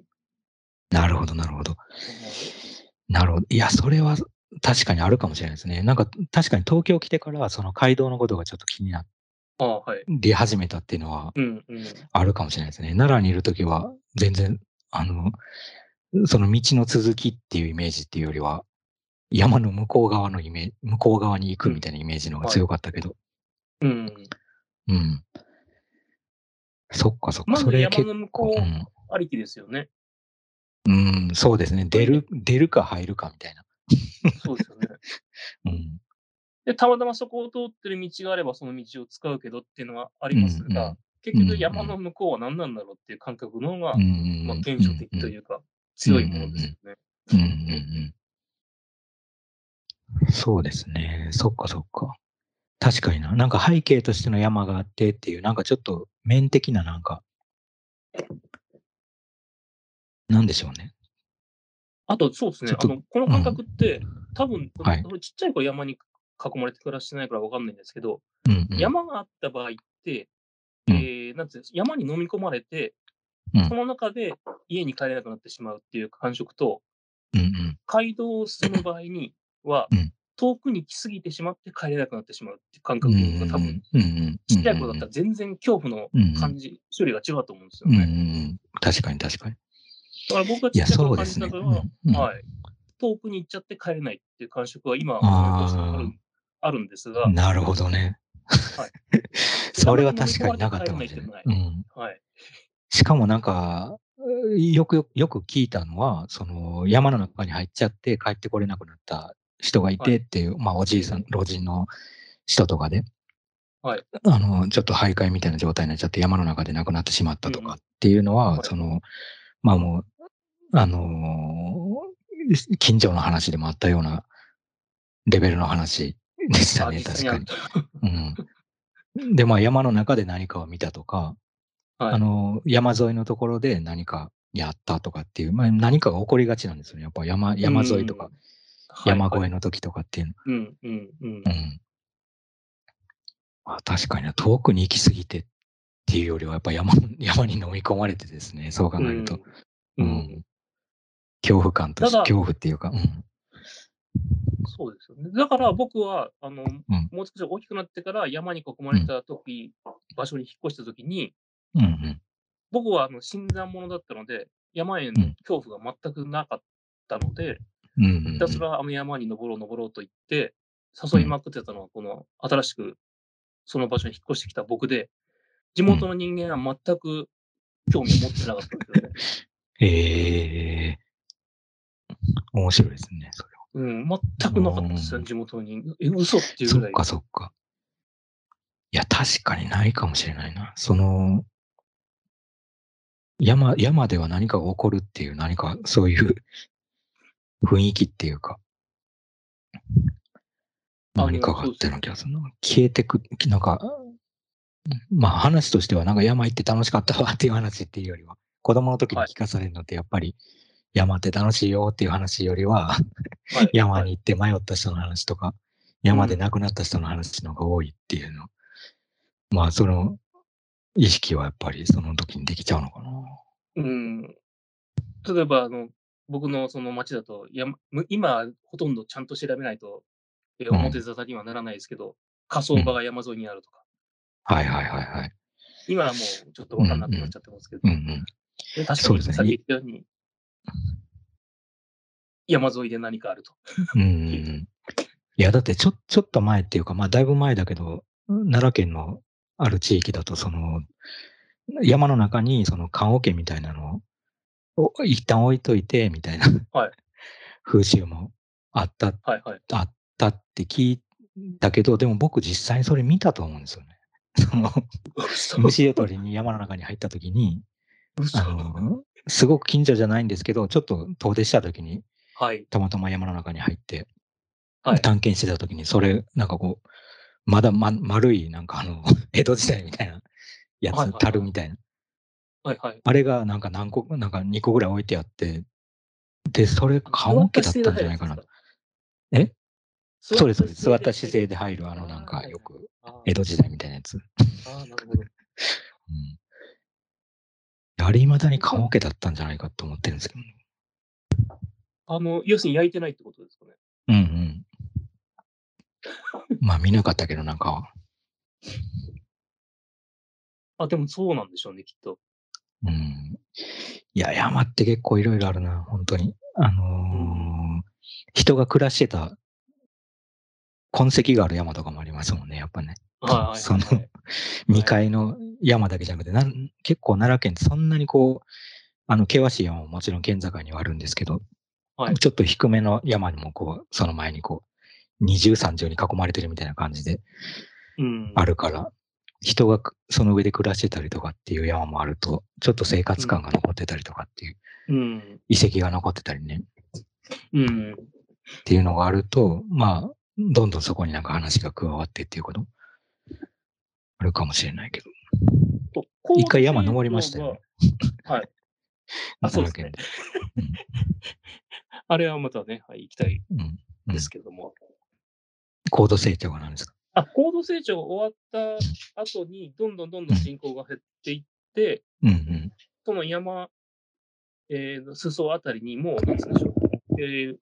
なるほど、なるほど。なるほど。いや、それは確かにあるかもしれないですね。なんか確かに東京来てから、その街道のことがちょっと気になああ、はい。り始めたっていうのはうん、うん。あるかもしれないですね。奈良にいるときは、全然、あの、その道の続きっていうイメージっていうよりは、山の向こう側のイメージ、向こう側に行くみたいなイメージの方が強かったけど、うん。うん。そっかそっか、まず山それ結の向構、こううん。ありきですよね。うん、そうですね。出る、出るか入るかみたいな。そうですよね。うん。で、たまたまそこを通ってる道があればその道を使うけどっていうのはありますが、うんうん結局山の向こうは何なんだろうっていう感覚の方が、うんまあ、原初的というか、強いものですよね。うんうんうん。そうですね。そっかそっか。確かにな。なんか背景としての山があってっていう、なんかちょっと面的ななんか、なんでしょうね。あと、そうですねあの、この感覚って、多分、はい俺ちっちゃい子山に囲まれて暮らしてないからわかんないんですけど、うんうん。山があった場合って、うんえー、なんていうんです山に飲み込まれて、うんその中で家に帰れなくなってしまうっていう感触と、うんうん。街道を進む場合にはうん、遠くに来すぎてしまって帰れなくなってしまうっていう感覚が多分。ちっちゃい頃だったら全然恐怖の感じ、種類が違うと思うんですようんうんうね。ん。確かに確かに。だから僕がちっちゃい頃。感じたのは、うんうんはい。遠くに行っちゃって帰れないっていう感触は今あー思い出してあるんですが、なるほどね。はい それは確かになかったかもしれない。うん。はい。しかもなんか、よくよよく聞いたのは、その山の中に入っちゃって帰ってこれなくなった人がいはいてっていう、まあおじいさん、老人の人とかで、はいあの、ちょっと徘徊みたいな状態になっちゃって山の中で亡くなってしまったとうんうんかっていうのは、はいその、まあもう、あのー近所の話でもあったようなレベルの話でしたあね、確かに。うん。で、まあ山の中で何かを見たとか、はいあの、山沿いのところで何かやったとかっていう、まあ何かが起こりがちなんですよね。やっぱ山、山沿いとか、山越えの時とかっていうの。うんうんうんう。ん。あ確かにな、遠くに行き過ぎてっていうよりは、やっぱ山、山に飲み込まれてですね、そう考えると。ううんん。恐怖感として、恐怖っていうか、うん。そうですよね。だから僕は、あの、んもう少し大きくなってから山に囲まれた時、場所に引っ越した時に、うんうん。僕はあの新参者だったので、山への恐怖が全くなかったので、うんうんうんひたすらあの山に登ろう登ろうと言って、誘いまくってたのは、この新しくその場所に引っ越してきた僕で、地元の人間は全く興味を持ってなかったんですよね。ええ面白いですね、それは。うん、全くなかったですよ、うん地元の人間。え、嘘っていうぐらい。そっかそっか。いや、確かにないかもしれないな。その、山、山では何かが起こるっていう、何かそういう 雰囲気っていうか、あ何かがあったような気がするな。消えてく、なんか、まあ話としてはなんか山行って楽しかったわっていう話っていうよりは、子供の時にはい聞かされるのってやっぱり山って楽しいよっていう話よりは、はい山に行って迷った人の話とか、山で亡くなった人の話の方が多いっていうの。まあ、その意識はやっぱりその時にできちゃうのかな。うん。例えば、あの、僕のその町だと、山む今、ほとんどちゃんと調べないと、えうん表沙汰にはならないですけど、火葬場が山沿いにあるとか、はいはいはいはい。今はもうちょっとわかんなくなっちゃってますけど。うんうん。で確かに、そうですねさっき言ったように、山沿いで何かあると。うん。いや、だってちょ、ちょっと前っていうか、まあ、だいぶ前だけど、奈良県のある地域だと、その、山の中に、その、棺桶みたいなのを、一旦置いといて、みたいな、はい 風習もあった、はいはい。あったって聞いたけど、でも僕実際にそれ見たと思うんですよね。その、嘘虫を取りに山の中に入った時に、嘘あの、すごく近所じゃないんですけど、ちょっと遠出した時に、はい。たまたま山の中に入って、はい探検してた時に、それ、なんかこう、まだま、丸い、なんかあの、江戸時代みたいなやつ、はいはいはい樽みたいな。はいはい。あれがなんか何個、なんか2個ぐらい置いてあって、で、それ、棺桶だったんじゃないかな。え？そうです、そうです。座った姿勢で入る、あの、なんかよく、江戸時代みたいなやつ。ああ、なるほど。うん。あれ、未だに棺桶だったんじゃないかと思ってるんですけどね。あの、要するに焼いてないってことですかね。うんうん。まあ見なかったけど、なんかは。あ、でもそうなんでしょうね、きっと。うん。いや、山って結構いろいろあるな、本当に。あのー人が暮らしてた痕跡がある山とかもありますもんね、やっぱね。その未開の山だけじゃなくて、なん結構奈良県ってそんなにこう、あの、険しい山ももちろん県境にはあるんですけど、はいちょっと低めの山にもこう、その前にこう、二重三重に囲まれてるみたいな感じでうん。あるから、人がくその上で暮らしてたりとかっていう山もあると、ちょっと生活感が残ってたりとかっていう、うん。遺跡が残ってたりね、うん。っていうのがあると、まあ、どんどんそこになんか話が加わってっていうこと、あるかもしれないけど。一回山登りましたよね。はい。あそうですね。あれはまたね、はい、行きたいうん。うん。うんですけども。高度成長がなんですか？あ、高度成長が終わった後に、どんどんどんどん人口が減っていって、うんうん。その山、えー、裾あたりにもう、なんつうんでしょう、えー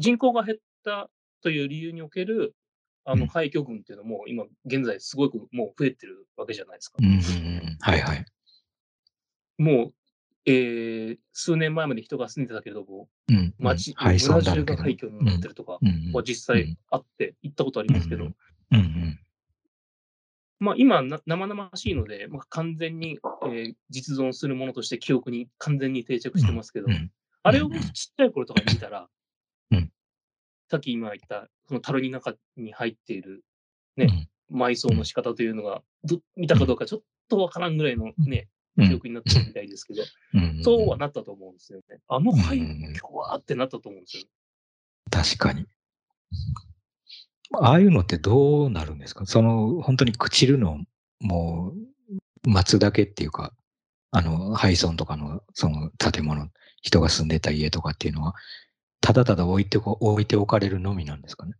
人口が減ったという理由における、あうん。の、廃墟群っていうのも、今、現在すごくもう増えてるわけじゃないですか。う。ん。はいはい。もう、えー、数年前まで人が住んでたけれども、うん、うん。中が廃墟になってるとかは実際あって、行ったことありますけど、うんうん。うん。まあ今な生々しいので、まあ、完全に、えー実存するものとして記憶に完全に定着してますけど、うんあれをちっちゃい頃とかに見たら、うん。さっき今言った、その樽の中に入っているうん。埋葬の仕方というのが、ど見たかどうかちょっとわからんぐらいのね、うん。記憶になってるみたいですけど、そうはなったと思うんですよね。あの廃うん墟はってなったと思うんですよ。確かに。ああいうのってどうなるんですか？その、本当に朽ちるのをもう待つだけっていうか、あの、廃村とかのその建物、人が住んでた家とかっていうのは、ただただ置いてこ置いておかれるのみなんですかね？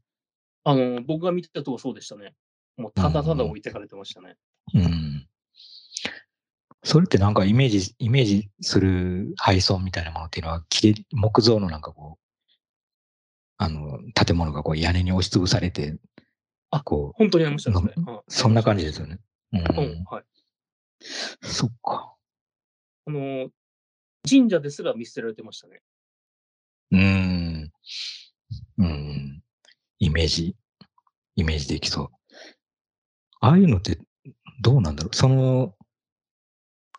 あの、僕が見てたとこそうでしたね。もうただただ置いてかれてましたね。うん。それってなんかイメージ、イメージする配送みたいなものっていうのは、木造のなんかこう、あの、建物がこう屋根に押しつぶされて、あこう、本当にありましたね。そんな感じですよね。ううん、ん。はい。そっか。あの、神社ですら見捨てられてましたね。うーん。うん。イメージ、イメージできそう。ああいうのってどうなんだろうその、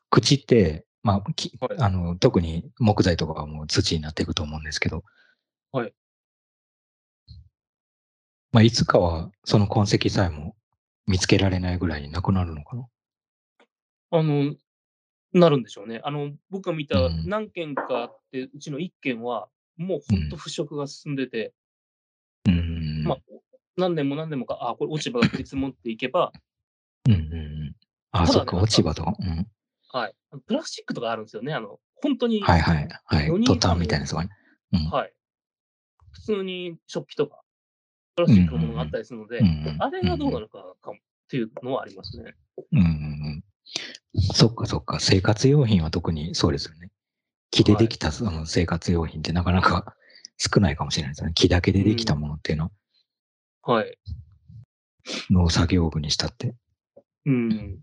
口って、まあ、きはいあの、特に木材とかはもう土になっていくと思うんですけど。はい。まあ、いつかはその痕跡さえも見つけられないぐらいになくなるのかなあの、なるんでしょうね。あの、僕が見たうん何件かあって、うちの1件は、もう本当腐食が進んでて、うーん。まあ、何年も何年もか、あ、これ落ち葉が降り積もっていけば、うんうんうん。あ、そっか、落ち葉とか。うん。はい。プラスチックとかあるんですよね。あの、本当に、はいはい。はいトタンみたいなやつがね。うん。はい。普通に食器とか、プラスチックのものがあったりするので、うんうんあれがどうなのかかもっていうのはありますね。うんうんうん。そっかそっか。生活用品は特にそうですよね。木でできたその生活用品ってなかなか 少ないかもしれないですよね。木だけでできたものっていうのは、はい。農作業具にしたって。うん。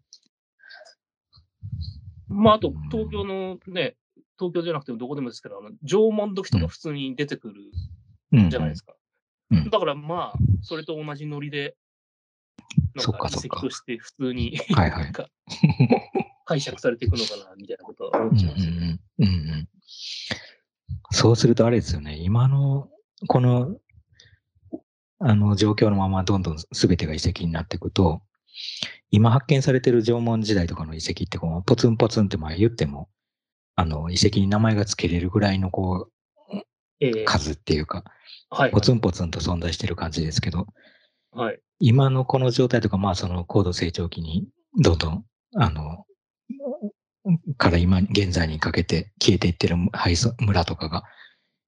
まあ、あと、東京のね、東京じゃなくてもどこでもですけど、あの縄文土器とか普通に出てくるうん。じゃないですか。うんだからまあ、それと同じノリで、なんそっかそっか跡として普通にはいはい 解釈されていくのかな、みたいなことは。思うんうんっちゃいますよね。うんうんうん。そうするとあれですよね、今のこのあの状況のままどんどん全てが遺跡になっていくと、今発見されてる縄文時代とかの遺跡ってこうポツンポツンってまあ言っても、あの遺跡に名前が付けれるぐらいのこえう数っていうか、はい、ポツンポツンと存在してる感じですけど、はい。今のこの状態とか、まあその高度成長期にどんどん、あの、から今現在にかけて消えていってる廃村村とかが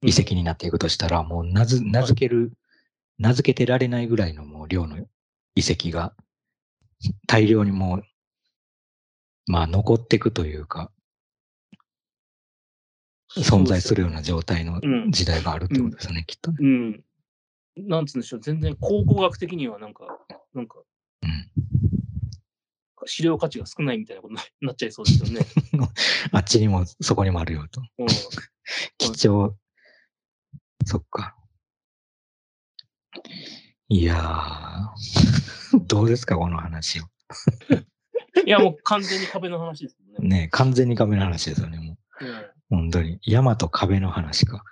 遺跡になっていくとしたら、もう名付ける、名付けてられないぐらいのもう量の遺跡が大量にもう、まあ残っていくというか、存在するような状態のうん。時代があるってことですよね、きっとね。うん。なんつうんでしょう、全然考古学的にはなんか、なんか、うん資料価値が少ないみたいなことにな っちゃいそうですよね。あっちにもそこにもあるよと。うん、貴重。そっか。いやー、どうですか、この話を。いや、もう完全に壁の話ですよね。ね完全に壁の話ですよね、もうんう。本当に。山と壁の話か。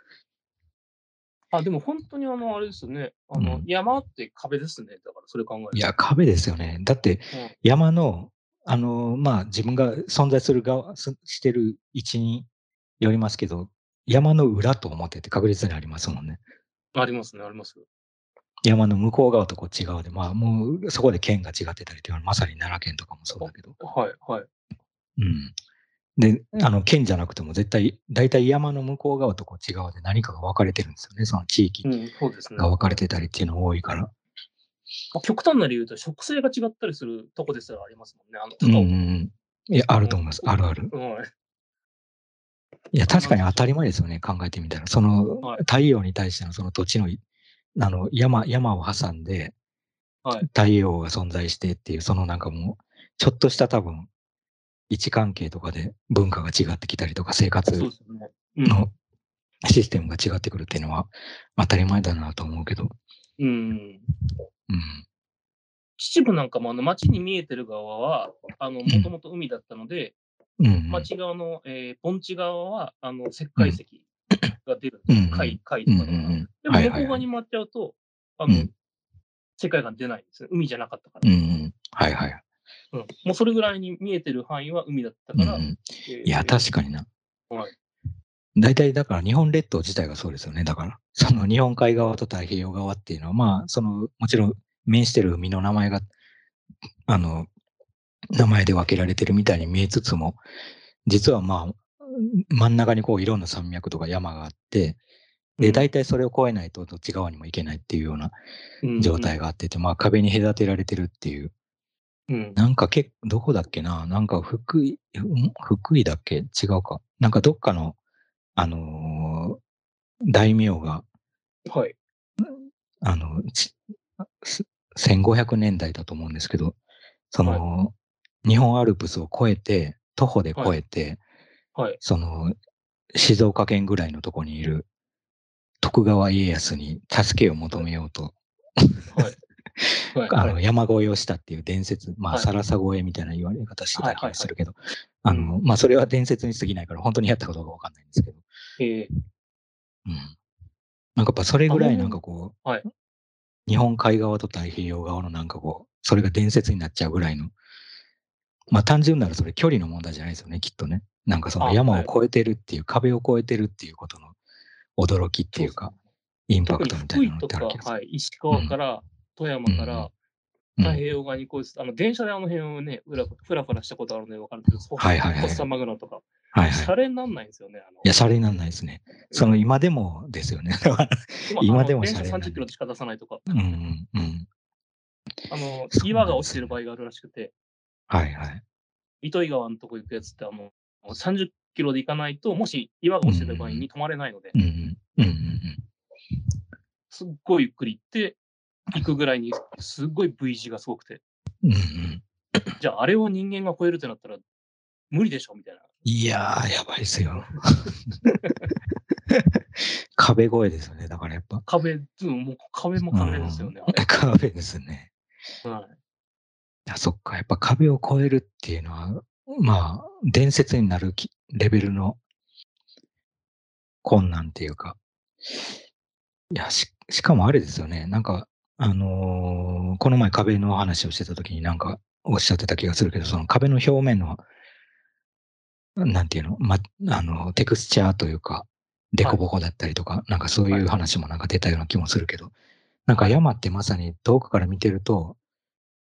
あ、でも本当にあの、あれですよね。あの、うん山って壁ですね。だからそれ考えると。いや、壁ですよね。だって、山の、あの、まあ、自分が存在する側、すしてる位置によりますけど、山の裏と表って確実にありますもんね。ありますね、あります。山の向こう側とこっち側で、まあ、もうそこで県が違ってたりっていうのは、まさに奈良県とかもそうだけど。はい、はい。うん。で、あの、県じゃなくても絶対、大体山の向こう側とこっち側で何かが分かれてるんですよね。その地域。が分かれてたりっていうのが多いから。まあ極端な理由と植生が違ったりするとこですらありますもんね。あの、うんうんうん。いや、あると思います。あるある。うんいや、確かに当たり前ですよね。考えてみたら。そのはい、太陽に対してのその土地のい、あの、山、山を挟んで、はい。太陽が存在してっていう、そのなんかもう、ちょっとした多分、位置関係とかで文化が違ってきたりとか、生活。のシステムが違ってくるっていうのは当たり前だなと思うけど。うん。うん。秩父なんかもあの町に見えてる側は、あの、もともと海だったので、うん。町側の、えー盆地側は、あの、石灰石が出る。うんうん貝、貝うんとか。でも、向こう側に回っちゃうと、あのうん、世界が出ないんですよ。海じゃなかったかうんうら。ん。はいはい。うん。もうそれぐらいに見えてる範囲は海だったから。うんうん。いや、確かにな。はい。大体だから日本列島自体がそうですよね。だから、その日本海側と太平洋側っていうのは、まあ、その、もちろん面してる海の名前が、あの、名前で分けられてるみたいに見えつつも、実はまあ、真ん中にこういろんな山脈とか山があって、で、大体それを越えないとどっち側にも行けないっていうような状態が。があってて、まあ壁に隔てられてるっていう。うん。なんかけどこだっけな？なんか福井、ん？福井だっけ？違うか。なんかどっかの、あのー大名が、はい。あの、ちす1500年代だと思うんですけど、その、日本アルプスを越えて、徒歩で越えて、はい。その、静岡県ぐらいのとこにいる徳川家康に助けを求めようと、はい。はい。あの、はい山越えをしたっていう伝説、まあ、はい。さらさ越えみたいな言われ方してた気がするけど、いあの、まあ、それは伝説に過ぎないから、本当にやったかどうかわかんないんですけど、えうん。なんかやっぱそれぐらいあのなんかこう、はい。日本海側と太平洋側のなんかこう、それが伝説になっちゃうぐらいの、まあ単純ならそれ距離の問題じゃないですよね、きっとね。なんかそのあ山をはい越えてるっていう、壁を越えてるっていうことの驚きっていうか、インパクトみたいなのってある気が、する。はい、石川から、富山から、うん太平洋側にこう、あの、電車であの辺をね、ふらふらふらしたことあるので分かるけど、はいはいはいコッサマグナとか、はいはい。シャレになんないんですよね。いや、シャレになんないですね。その今でもですよね。今でもシャレになんない電車30キロでしか出さないとか、うんうんうん。あの、岩が落ちてる場合があるらしくて、はいはい。糸魚川のとこ行くやつって、あの、30キロで行かないと、もし岩が落ちてる場合に止まれないのでう、んうんうんうんすっごいゆっくり行って、行くぐらいに、すっごい V 字がすごくて、うん。うんうん。じゃあ、あれを人間が超えるってなったら、無理でしょみたいな。いやー、やばいですよ。壁越えですよね、だからやっぱ。壁、うんもう壁も壁ですよね、あれ。壁ですね。はい。あ、そっか、やっぱ壁を越えるっていうのは、まあ、伝説になるきレベルの困難っていうか。いや、ししかもあれですよね、なんか、あのーこの前壁の話をしてた時になんかおっしゃってた気がするけど、その壁の表面の、なんていうの、ま、あの、テクスチャーというか、凸凹だったりとか、なんかそういう話もなんか出たような気もするけど、なんか山ってまさに遠くから見てると、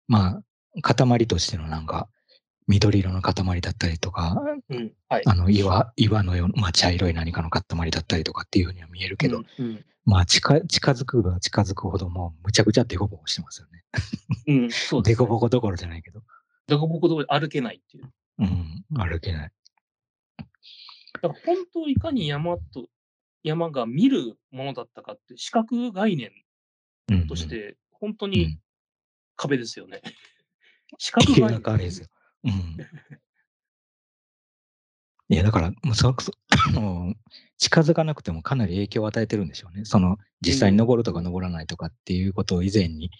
まあ、塊としてのなんか、緑色の塊だったりとか、うん。はい。あの岩、岩のような、まあ、茶色い何かの塊だったりとかっていうふうには見えるけど、うん、うん。まあ近、近づくが近づくほどもうむちゃくちゃデコボコしてますよね。うん、そうです、デコボコどころじゃないけど。デコボコどころで歩けないっていう。うん、歩けない。だから本当いかに山と、山が見るものだったかって、視覚概念うん、うん。として、本当にうん。壁ですよね。視覚急概念。うん。いや、だから、もうそそ あの近づかなくてもかなり影響を与えてるんでしょうね。その、実際に登るとか登らないとかっていうことを以前に、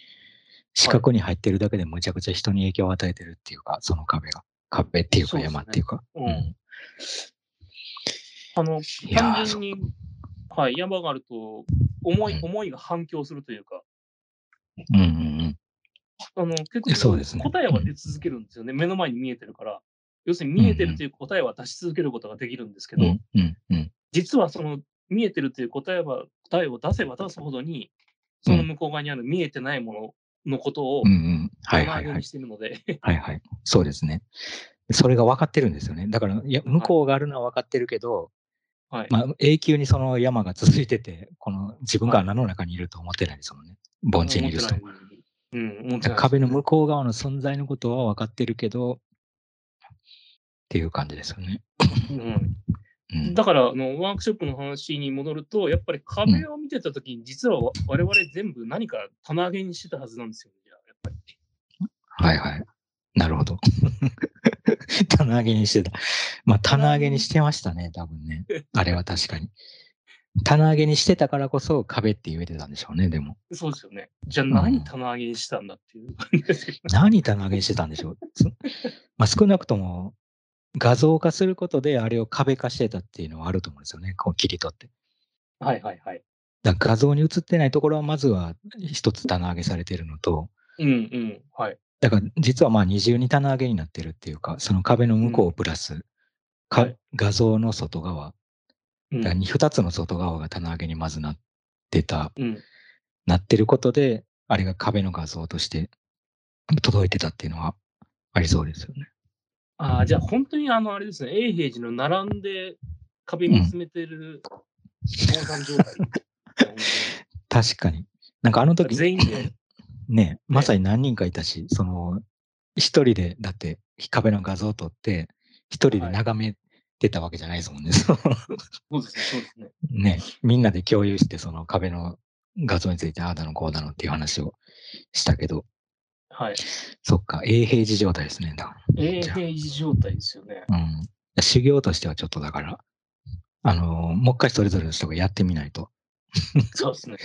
視覚に入ってるだけでむちゃくちゃ人に影響を与えてるっていうか、その壁が。壁っていうか山っていうか。うんあの、単純に、はい、山があると、思い、うん思いが反響するというか、うんうんうん。あの、結局、そうですね答えは出続けるんですよね。目の前に見えてるから。要するに見えてるという答えは出し続けることができるんですけど、うんうんうん。実はその見えてるという答えは、答えを出せば出すほどに、その向こう側にある見えてないもののことをうんうん。はいはいはい。してるので、はいはい。そうですね。それが分かってるんですよね。だから、いや向こうがあるのは分かってるけど、はい。まあ、永久にその山が続いてて、この自分が穴の中にいると思ってないですもんね。盆地にいる人うん、壁の向こう側の存在のことは分かってるけど、っていう感じですよね。うんうん。だからあの、ワークショップの話に戻ると、やっぱり壁を見てたときに、実はわ我々全部何か棚上げにしてたはずなんですよ、じゃあやっぱり。はいはい。なるほど。棚上げにしてた。まあ、棚上げにしてましたね、多分ね。あれは確かに。棚上げにしてたからこそ壁って言えてたんでしょうね、でも。そうですよね。じゃあん何棚上げにしたんだっていう感じですけど。何棚上げにしてたんでしょう。つ まあ、少なくとも画像化することであれを壁化してたっていうのはあると思うんですよね、こう切り取って。はいはいはい。だから画像に映ってないところはまずは一つ棚上げされてるのと、うんうん。はい。だから実はまあ二重に棚上げになってるっていうか、その壁の向こうプラス、かはい画像の外側、うん。だから二つの外側が棚上げにまずなってた、うん。なってることで、あれが壁の画像として届いてたっていうのはありそうですよね。ああ、じゃあ本当にあの、あれですね、永平寺の並んで壁見つめてる 確かに。なんかあの時、全員で、ね、まさに何人かいたし、その、一人で、だって壁の画像を撮って、一人で眺めてたわけじゃないですもんね。そうですね、そうですね。ね、みんなで共有して、その壁の画像について、ああだのこうだのっていう話をしたけど、はい。そっか、永平寺状態ですね。だか永平寺状態ですよね。ら。うん。修行としてはちょっとだから、あのーもう一回それぞれの人がやってみないと。そうですね。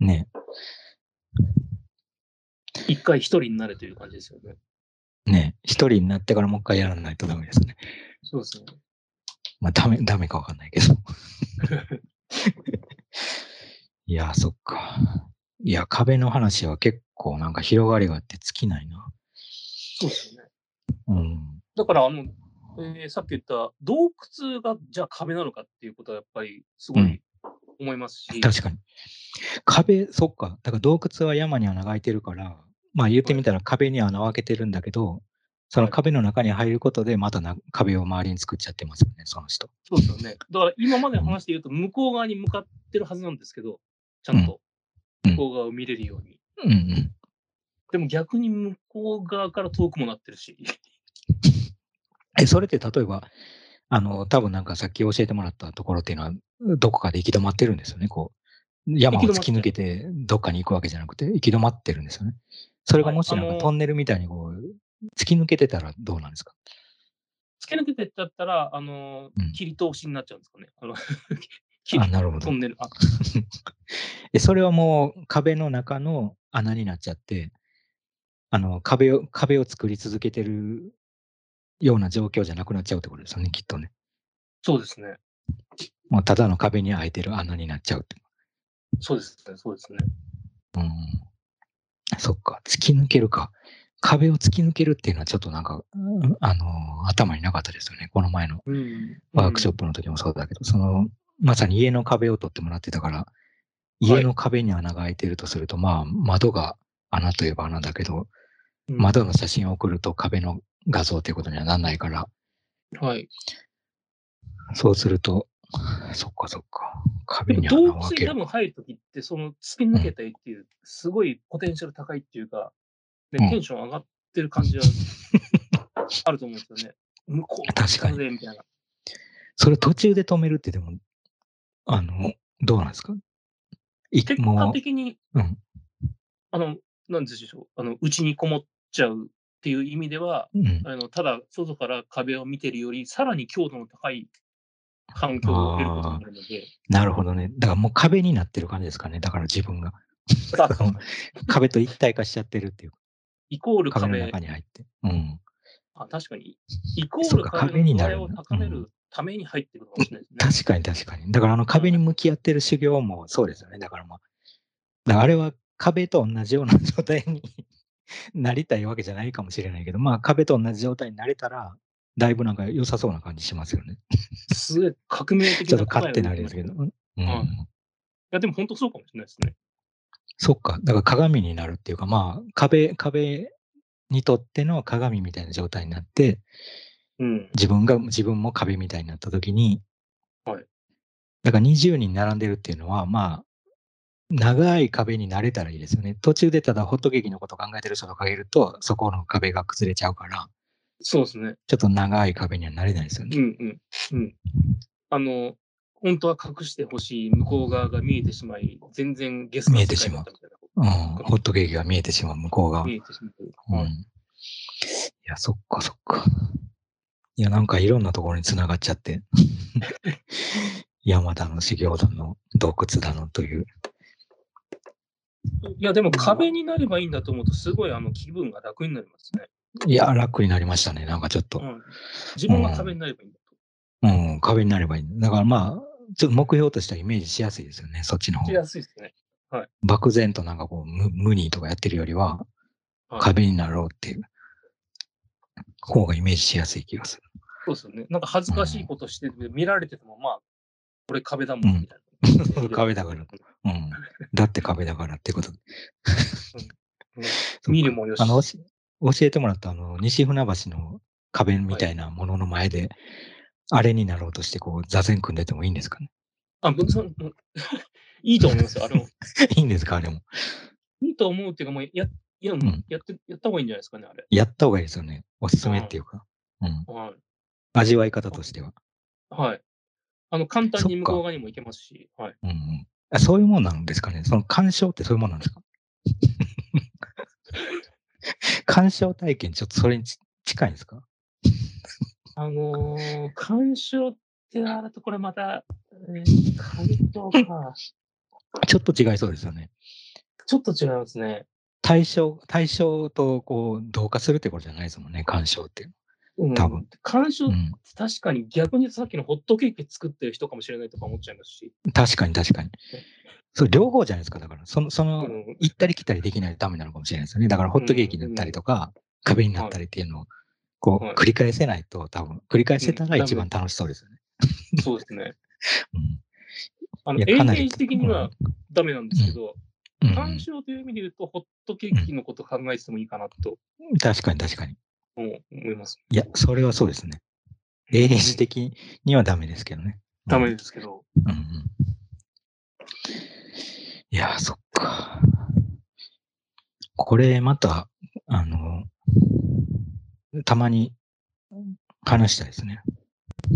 ね、一回一人になれという感じですよね。ね、一人になってからもう一回やらないとダメですね。そうですね。まあ、ダメ、ダメかわかんないけど。いや、そっか。いや、壁の話は結構なんか広がりがあって尽きないな。そうですよね。うん。だから、あの、えーさっき言った洞窟がじゃあ壁なのかっていうことはやっぱりすごうんい思いますし、確かに。壁、そっか。だから洞窟は山に穴が開いてるから、まあ言ってみたら壁に穴を開けてるんだけど、その壁の中に入ることでまたな壁を周りに作っちゃってますよね、その人。そうですよね。だから今までの話で言うと向こう側に向かってるはずなんですけど、ちゃんとうん向こう側を見れるように。うんうん。でも逆に向こう側から遠くもなってるし。え、それって例えば、あの、多分なんかさっき教えてもらったところっていうのは、どこかで行き止まってるんですよね、こう。山を突き抜けてどっかに行くわけじゃなくて、行き止まってるんですよね。それがもしなんかトンネルみたいにこう、突き抜けてたらどうなんですか？突き抜けてっちゃったら、あのうん、切り通しになっちゃうんですかね。あの切 あ、りなるほどト。ンネル。あ、え、それはもう壁の中の穴になっちゃって、あの、壁を、壁を作り続けてるような状況じゃなくなっちゃうってことですよね、きっとね。そうですね。もうただの壁に開いてる穴になっちゃうって。そうですね。そうですね。うん。そっか、突き抜けるか。壁を突き抜けるっていうのはちょっとなんか、うんあの、頭になかったですよね。この前のうん。ワークショップ。プの時もそうだけど、その、まさに家の壁を取ってもらってたから、い家の壁に穴が開いてるとすると、まあ、窓が穴といえば穴だけど、うん窓の写真を送ると壁の画像ということにはならないから、はい。そうすると、そっかそっか。壁に洞穴を開ける窟に多。分入るときって、その突き抜けたいっていう、すごいポテンシャル高いっていうか、ねうんテンション上がってる感じは あると思うんですよね。向こう確かにみたいな。それ途中で止めるってでも、あの、どうなんですか？い結果的に、うんあの、なんでしょう、あの、内にこもっちゃうっていう意味では、うん、あのただ外から壁を見てるより、さらに強度の高い環境を得ることになるので、なるほどね。だからもう壁になってる感じですかね。だから自分が。あ 壁と一体化しちゃってるっていう。イコール壁の壁中に入って。うん。あ、確かに、イコーそうかル壁壁になるを高めうるために入ってくるかもしれないですね。確かに確かに。だからあの壁に向き合ってる修行もそうですよね。だからまあ、だあれは壁と同じような状態に なりたいわけじゃないかもしれないけど、まあ壁と同じ状態になれたら、だいぶなんか良さそうな感じしますよね。すごい革命的ちょっと勝手なあれですけど。うん。いや、でも本当そうかもしれないですね。そっか。だから鏡になるっていうか、まあ壁、壁にとっての鏡みたいな状態になって、うん。自分が、自分も壁みたいになった時に、はい。だから20人並んでるっていうのは、まあ、長い壁になれたらいいですよね。途中でただホットケーキのことを考えてる人とかいると、そこの壁が崩れちゃうから、そうですね。ちょっと長い壁にはなれないですよね。うんうん。うん。あの、本当は隠してほしい向こう側が見えてしまい、全然ゲスな世界だったみたいなうん。ホットケーキが見えてしまう、向こう側。見えてしまう。はいうん。いや、そっかそっか。いや、なんかいろんなところに繋がっちゃって。山田の修行だの、洞窟だのという。いや、でも壁になればいいんだと思うと、すごいあの気分が楽になりますね。いや、楽になりましたね。なんかちょっとう。ん、自分が壁になればいいんだと。うん、壁になればいい。だからまあ、ちょっと目標としてはイメージしやすいですよね、そっちの方し。やすいですね。漠然となんかこう、無無にとかやってるよりは、はい壁になろうっていう方がイメージしやすい気がする。そうですよね。なんか恥ずかしいことしてて、見られてても、まあ、これ壁だもうんん、みたいな。壁だから。うん。だって壁だからってことで。うん 見るもよし。あの、教えてもらったあの、西船橋の壁みたいなものの前で、あれになろうとして、こう、座禅組んでてもいいんですかね？あ、僕その いいと思いますよ。あれも。いいんですか？あれも。いいと思うっていうか、もうや、いや、んやって、やった方がいいんじゃないですかね、あれ。やった方がいいですよね。おすすめっていうか。うん。はい。味わい方としては。はい。あの、簡単に向こう側にも行けますし、はい。うんうんあ。そういうもんなんですかね？その鑑賞ってそういうもんなんですか？鑑賞体験、ちょっとそれにち近いんですか？あのー、鑑賞ってなると、これまた、えー、鑑賞か。ちょっと違いそうですよね。ちょっと違いますね。対象、対象とこう同化するってことじゃないですもんね、鑑賞っていううん、多分。鑑賞、うん。確かに逆にさっきのホットケーキ作ってる人かもしれないとか思っちゃいますし。確かに確かに。それ両方じゃないですか。だから、その、その、うん行ったり来たりできないとダメなのかもしれないですよね。だから、ホットケーキ塗ったりとか、壁になったりっていうのを、こう、はい繰り返せないと、多分、繰り返せたら一番楽しそうですよね。そうですね。うん。あの、永遠的にはダメなんですけど、うん鑑賞という意味で言うと、ホットケーキのこと考えててもいいかなとうん確かに確かに。思います。いや、それはそうですね。永遠史的にはダメですけどね。ダメですけど。うんうん。いや、そっか。これまた、あの、たまに話したいですね。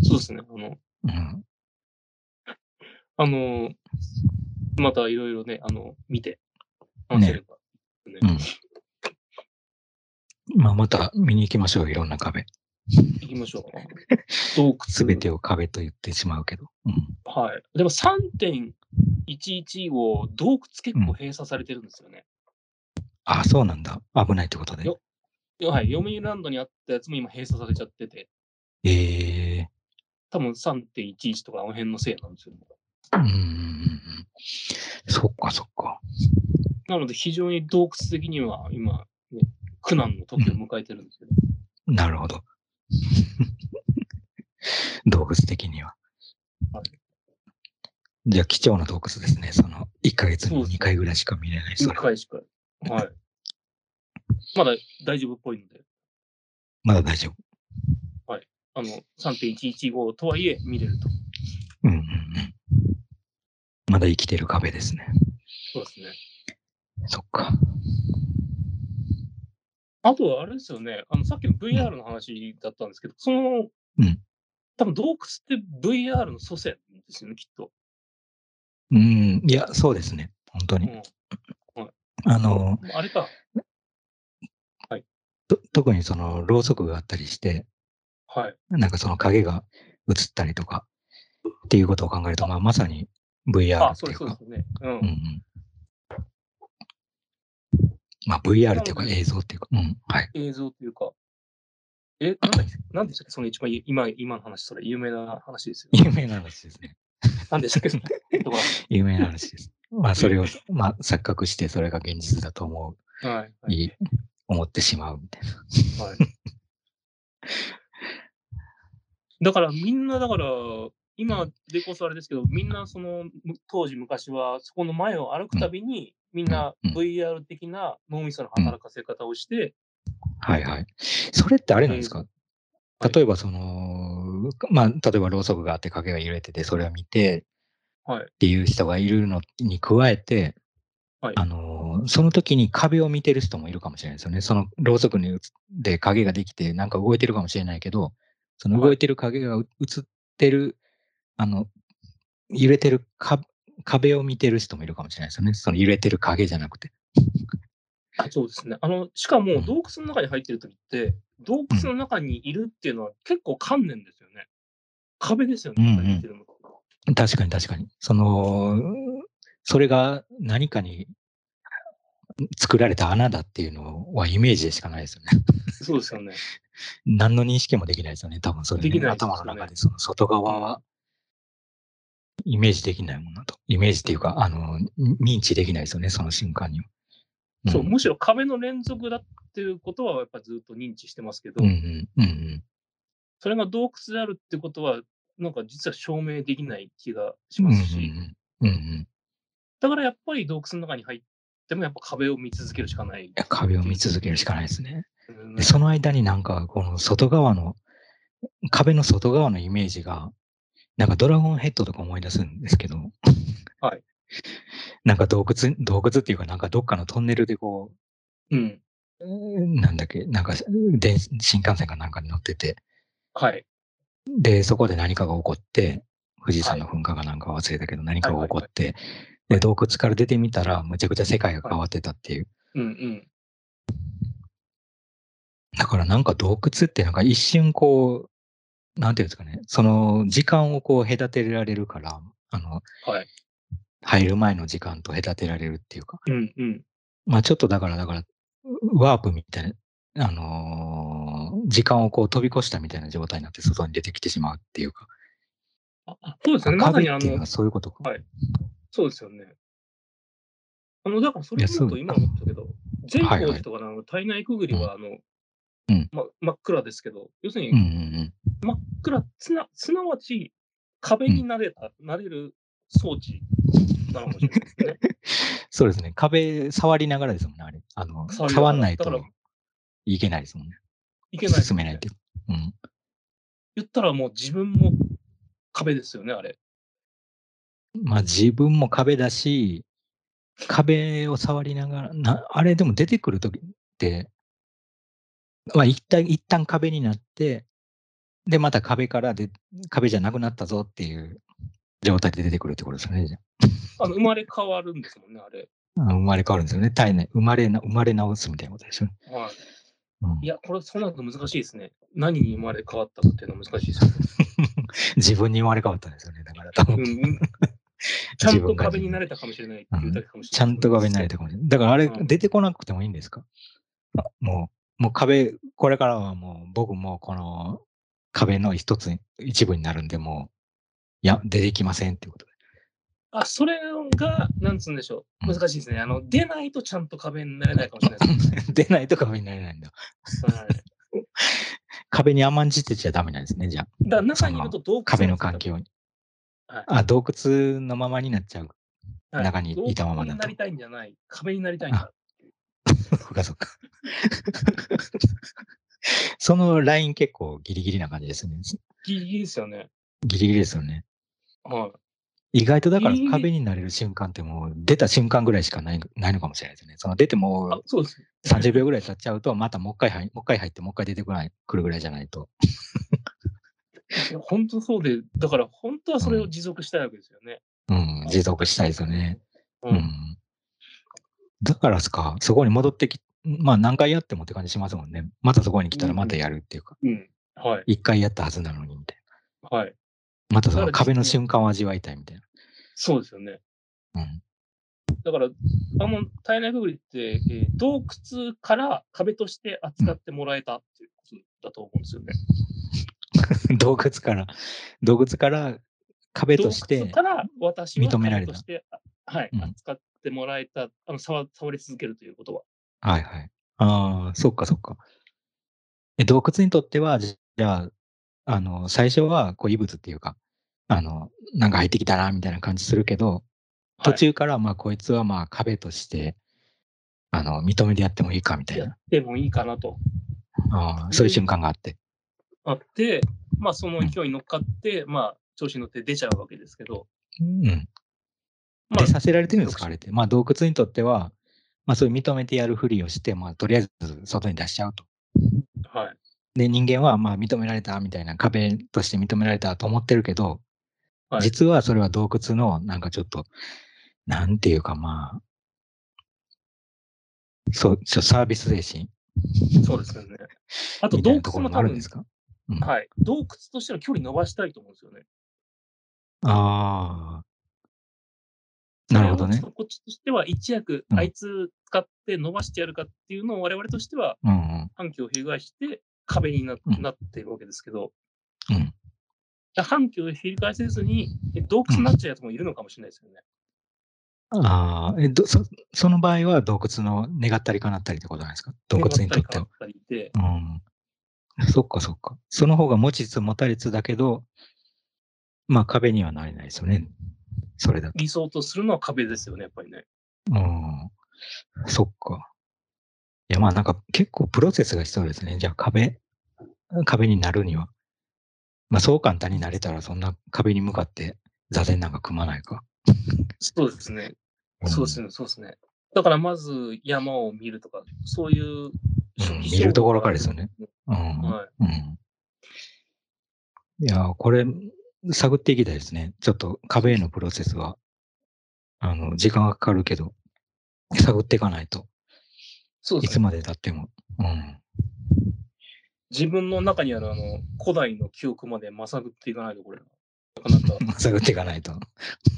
そうですね。あの、うん。あの、またいろいろね、あの、見て、話せれば、ねうん。まあ、また見に行きましょう、いろんな壁。行きましょう。洞すべ窟。てを壁と言ってしまうけど。うん、はい。でも3.11を洞窟結構閉鎖されてるんですよね。ああ、そうなんだ。危ないってことで。よはい。読売ランドにあったやつも今閉鎖されちゃってて、ええ多分3.11とかあの辺のせいなんですよ。うんうんうんうん。そっかそっか。なので非常に洞窟的には今、ね、苦難の時を迎えてるんですけど。なるほど。洞窟的には。はいじゃあ、貴重な洞窟ですね。その、1ヶ月にそうです2回ぐらいしか見れない、そ1れ。回しか。はい。まだ大丈夫っぽいので、まだ大丈夫。あの、3.115とはいえ見れると。うんうんうん。まだ生きてる壁ですね。そうですね。そっか。あとはあれですよね、あのさっきの VR の話だったんですけど、その、うん多分洞窟って VR の祖先ですよね、きっと。うん、いや、そうですね。本当に。うん、あの、あれか。と特にその、ろうそくがあったりして、はい。なんかその影が映ったりとかっていうことを考えると、まあ、まさに VR あ、っていうかそうです、そうです、よね。うん。うんうん。まあ、VR っていうか映像っていうか、うん、はい。映像というか。え、なんだっけなんでしたっけその一番い今、今の話、それ有名な話ですよ。有名な話ですね。なんでしたっけ 有名な話です。まあ、それを、まあ、錯覚して、それが現実だと思はい。はう、い。いい思ってしまうみたいな。はい、だからみんな、だから、今でこそあれですけど、みんなそのむ当時昔はそこの前を歩くたびに、みんなうん VR 的な脳みその働かせ方をして、はいはい。それってあれなんですか？はい。例えばその、まあ、例えばろうそくがあって影が揺れてて、それを見てはい。っていう人がいるのに加えて、はいあの、その時に壁を見てる人もいるかもしれないですよね。そのろうそくで影ができて、なんか動いてるかもしれないけど、その動いてる影がう映ってる、あの、揺れてるか壁を見てる人もいるかもしれないですよね。その揺れてる影じゃなくて。あそうですね。あの、しかもうん洞窟の中に入ってる時って、洞窟の中にいるっていうのは結構観念ですよね。壁ですよね、うんうん確かに確かに。その、それが何かに作られた穴だっていうのはイメージでしかないですよね。そうですよね。何の認識もできないですよね。多分それ、ね、できないね頭の中でその外側はイメージできないものだと。イメージっていうか、あの、認知できないですよね、その瞬間には。そう、んむしろ壁の連続だっていうことはやっぱずっと認知してますけど、うんうんうんうん。それが洞窟であるってことは、なんか実は証明できない気がしうんうんますし、うんうんうん。だからやっぱり洞窟の中に入ってもやっぱ壁を見続けるしかない。いや壁を見続けるしかないですね。うんでその間になんか、この外側の、壁の外側のイメージが、なんかドラゴンヘッドとか思い出すんですけど、はい。なんか洞窟、洞窟っていうか、なんかどっかのトンネルでこうん。う、なんだっけ、なんか電新幹線かなんかに乗ってて、はい。で、そこで何かが起こって、富士山の噴火がなんか忘れたけど、何かが起こって、で、洞窟から出てみたら、むちゃくちゃ世界が変わってたっていう。うんうん。だからなんか洞窟ってなんか一瞬こう、なんていうんですかね、その時間をこう隔てられるから、あの、はい。入る前の時間と隔てられるっていうか、うんうん。まあちょっとだから、だから、ワープみたいな、あのー時間をこう飛び越したみたいな状態になって外に出てきてしまうっていうか、ああそうですよね。まさにあのそういうことか。はいそうですよね。あの、だからそれいやそう言うと今思ったけど、善はいはい光寺とかのあの体内くぐりは、あの、うんま、真っ暗ですけど、要するにうんうんうん。真っ暗、つな、すなわち壁になれた、なれる装置なのかもしれないですね。そうですね。壁触りながらですもんね、あれ。あの、触んないといけないですもんね。いけないね進めないっていう。うん。言ったらもう自分も壁ですよね、あれ。まあ自分も壁だし、壁を触りながら、なあれでも出てくるときって、まあ一旦、一旦壁になって、で、また壁からで、壁じゃなくなったぞっていう状態で出てくるってことですよね。じゃあの生まれ変わるんですもんね、あれ。あ 生まれ変わるんですよね。体内、生まれな、生まれ直すみたいなことですよね。はい。うんいや、これ、そうなると難しいですね。何に生まれ変わったかっていうのは難しいですよね。自分に生まれ変わったんですよね。だから多分、ちゃんと壁になれたかもしれないっていうだけかもしれない。ちゃんと壁になれたかもしれない。だからあれ、うん出てこなくてもいいんですか？あもう、もう壁、これからはもう僕もこの壁の一つに、一部になるんで、もう、いや、出てきませんっていうことで。あ、それが、なんつうんでしょう。うん難しいですね。あの、出ないとちゃんと壁になれないかもしれないですね。出ないと壁になれないんだ。はい、壁に甘んじてちゃダメなんですね、じゃあ。だから中にいると洞窟壁の環境に。はいあ、洞窟のままになっちゃう。はい中にいたままだとになりたいんじゃない。壁になりたいんだ。そっかそっか。そのライン結構ギリギリな感じですね。ギリギリですよね。ギリギリですよね。はい。意外とだから壁になれる瞬間ってもう出た瞬間ぐらいしかないないのかもしれないですね。その出てあも、そうです。30秒ぐらい経っちゃうと、またもう一回入もう一回入ってもう一回出てこない、来るぐらいじゃないと。本当そうで、だから本当はそれを持続したいわけですよね。うん、持続したいですよね。う。うんん。だからすか、そこに戻ってき、まあ何回やってもって感じしますもんね。またそこに来たらまたやるっていうか、うん。はい。一回やったはずなのにみたいはい。な。またその壁の瞬間を味わいたいみたいそうですよね。な。うん。だから、あの、体内くぐりって、えー洞窟から壁として扱ってもらえたっていうことだと思うんですよね。洞窟から、洞窟から壁として認められた壁として、あはい、うん扱ってもらえた、あの触触り続けるということは。はいはい。ああ、そっかそっか。え、洞窟にとっては、じじゃあ、あの、最初はこう異物っていうか、あの、なんか入ってきたな、みたいな感じするけど、途中から、まあ、こいつはまあ壁として、あの、認めてやってもいいか、みたはいい、やな。ってもいいかなと。ああそういう瞬間があって。あって、まあ、その勢いに乗っかって、まあ、調子に乗って出ちゃうわけですけど、うん。まで、させられてるんですか、あれって。まあ、洞窟にとっては、まあ、そういう認めてやるふりをして、まあ、とりあえず外に出しちゃうと。あ、はい。で、人間は、まあ、認められたみたいな、壁として認められたと思ってるけど、はい実はそれは洞窟の、なんかちょっと、なんていうか、まあ、そう、サービス精神そうですよね。あと、洞窟も多分るんですか？うんはい。洞窟としての距離伸ばしたいと思うんですよね。ああ、なるほどね。こっちとしては一躍、うんあいつ使って伸ばしてやるかっていうのを我々としては。反響を翻して壁にな,、っているわけですけど、うん反響を翻せずにえ洞窟になっちゃうやつもいるのかもしれないですよね。ああ、えどそ、その場合は洞窟の願ったり叶ったりってことなんですか？洞窟にとっては。願ったり叶ったりで、うん。そっかそっか。その方が持ちつ持たれつだけど、まあ壁にはなれないですよね。それだと。理想とするのは壁ですよね、やっぱりね。うん。そっか。いやまあなんか結構プロセスが必要ですね。じゃあ壁、壁になるには。まあそう簡単になれたらそんな壁に向かって座禅なんか組まないか。そうですね。んそうですね、そうですね。だからまず山を見るとか、そういう見るところからですよね。うん。はうん。いや、これ、探っていきたいですね。ちょっと壁へのプロセスは、あの、時間がかかるけど、探っていかないとそうですね。いつまで経っても。うん。自分の中にあるあの古代の記憶までまさぐっていかないと、これ、なかなか。探っていかないと。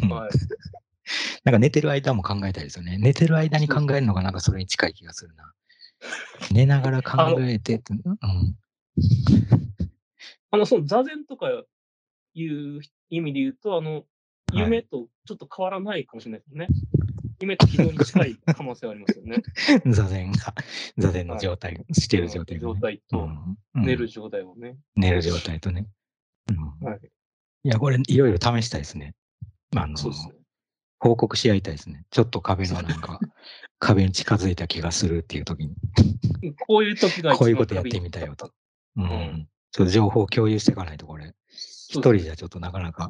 うんはい、なんか寝てる間も考えたいですよね。寝てる間に考えるのがなんかそれに近い気がするな。寝ながら考えてって、うん。あの、その座禅とかいう意味で言うと、あの、はい夢とちょっと変わらないかもしれないですね。夢と非常に近い可能性はありますよね。座禅が、座禅の状態、してる状態が、ね。状態とうんうん寝る状態をね。寝る状態とね。うんはい。いや、これ、いろいろ試したいですね。あの、そうですね。報告し合いたいですね。ちょっと壁のなんか、壁に近づいた気がするっていう時に、こういう時がこういうことやってみたよと。うん。んちょっと情報を共有していかないと、これ、一人じゃちょっとなかなか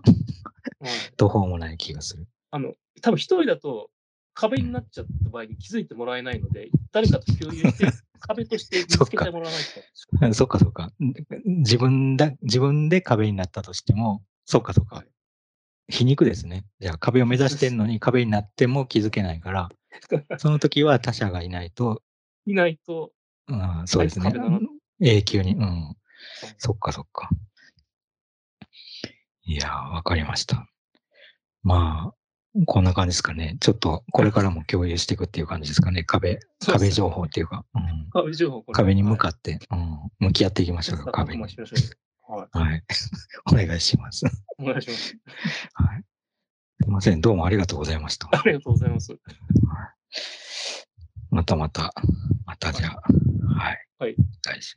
はい途方もない気がする。あの、多分一人だと壁になっちゃった場合に気づいてもらえないので、誰かと共有して、壁として見つけてもらわないと。そっかそっか。自分だ、自分で壁になったとしても、そっかそっか。皮肉ですね。じゃあ壁を目指してんのに 壁になっても気づけないから、その時は他者がいないと、いないと、うん、そうですね。永久に。うんそっかそっか。いやー、わかりました。まあ、こんな感じですかね。ちょっと、これからも共有していくっていう感じですかね。壁、壁情報っていうか、うん、壁情報壁に向かっって、うん、向き合っていきましょうよ、壁に。はい。はい。お願いします。お願いします。はい。すいません。どうもありがとうございました。ありがとうございます。またまた、またじゃあ、はい。はい。大事。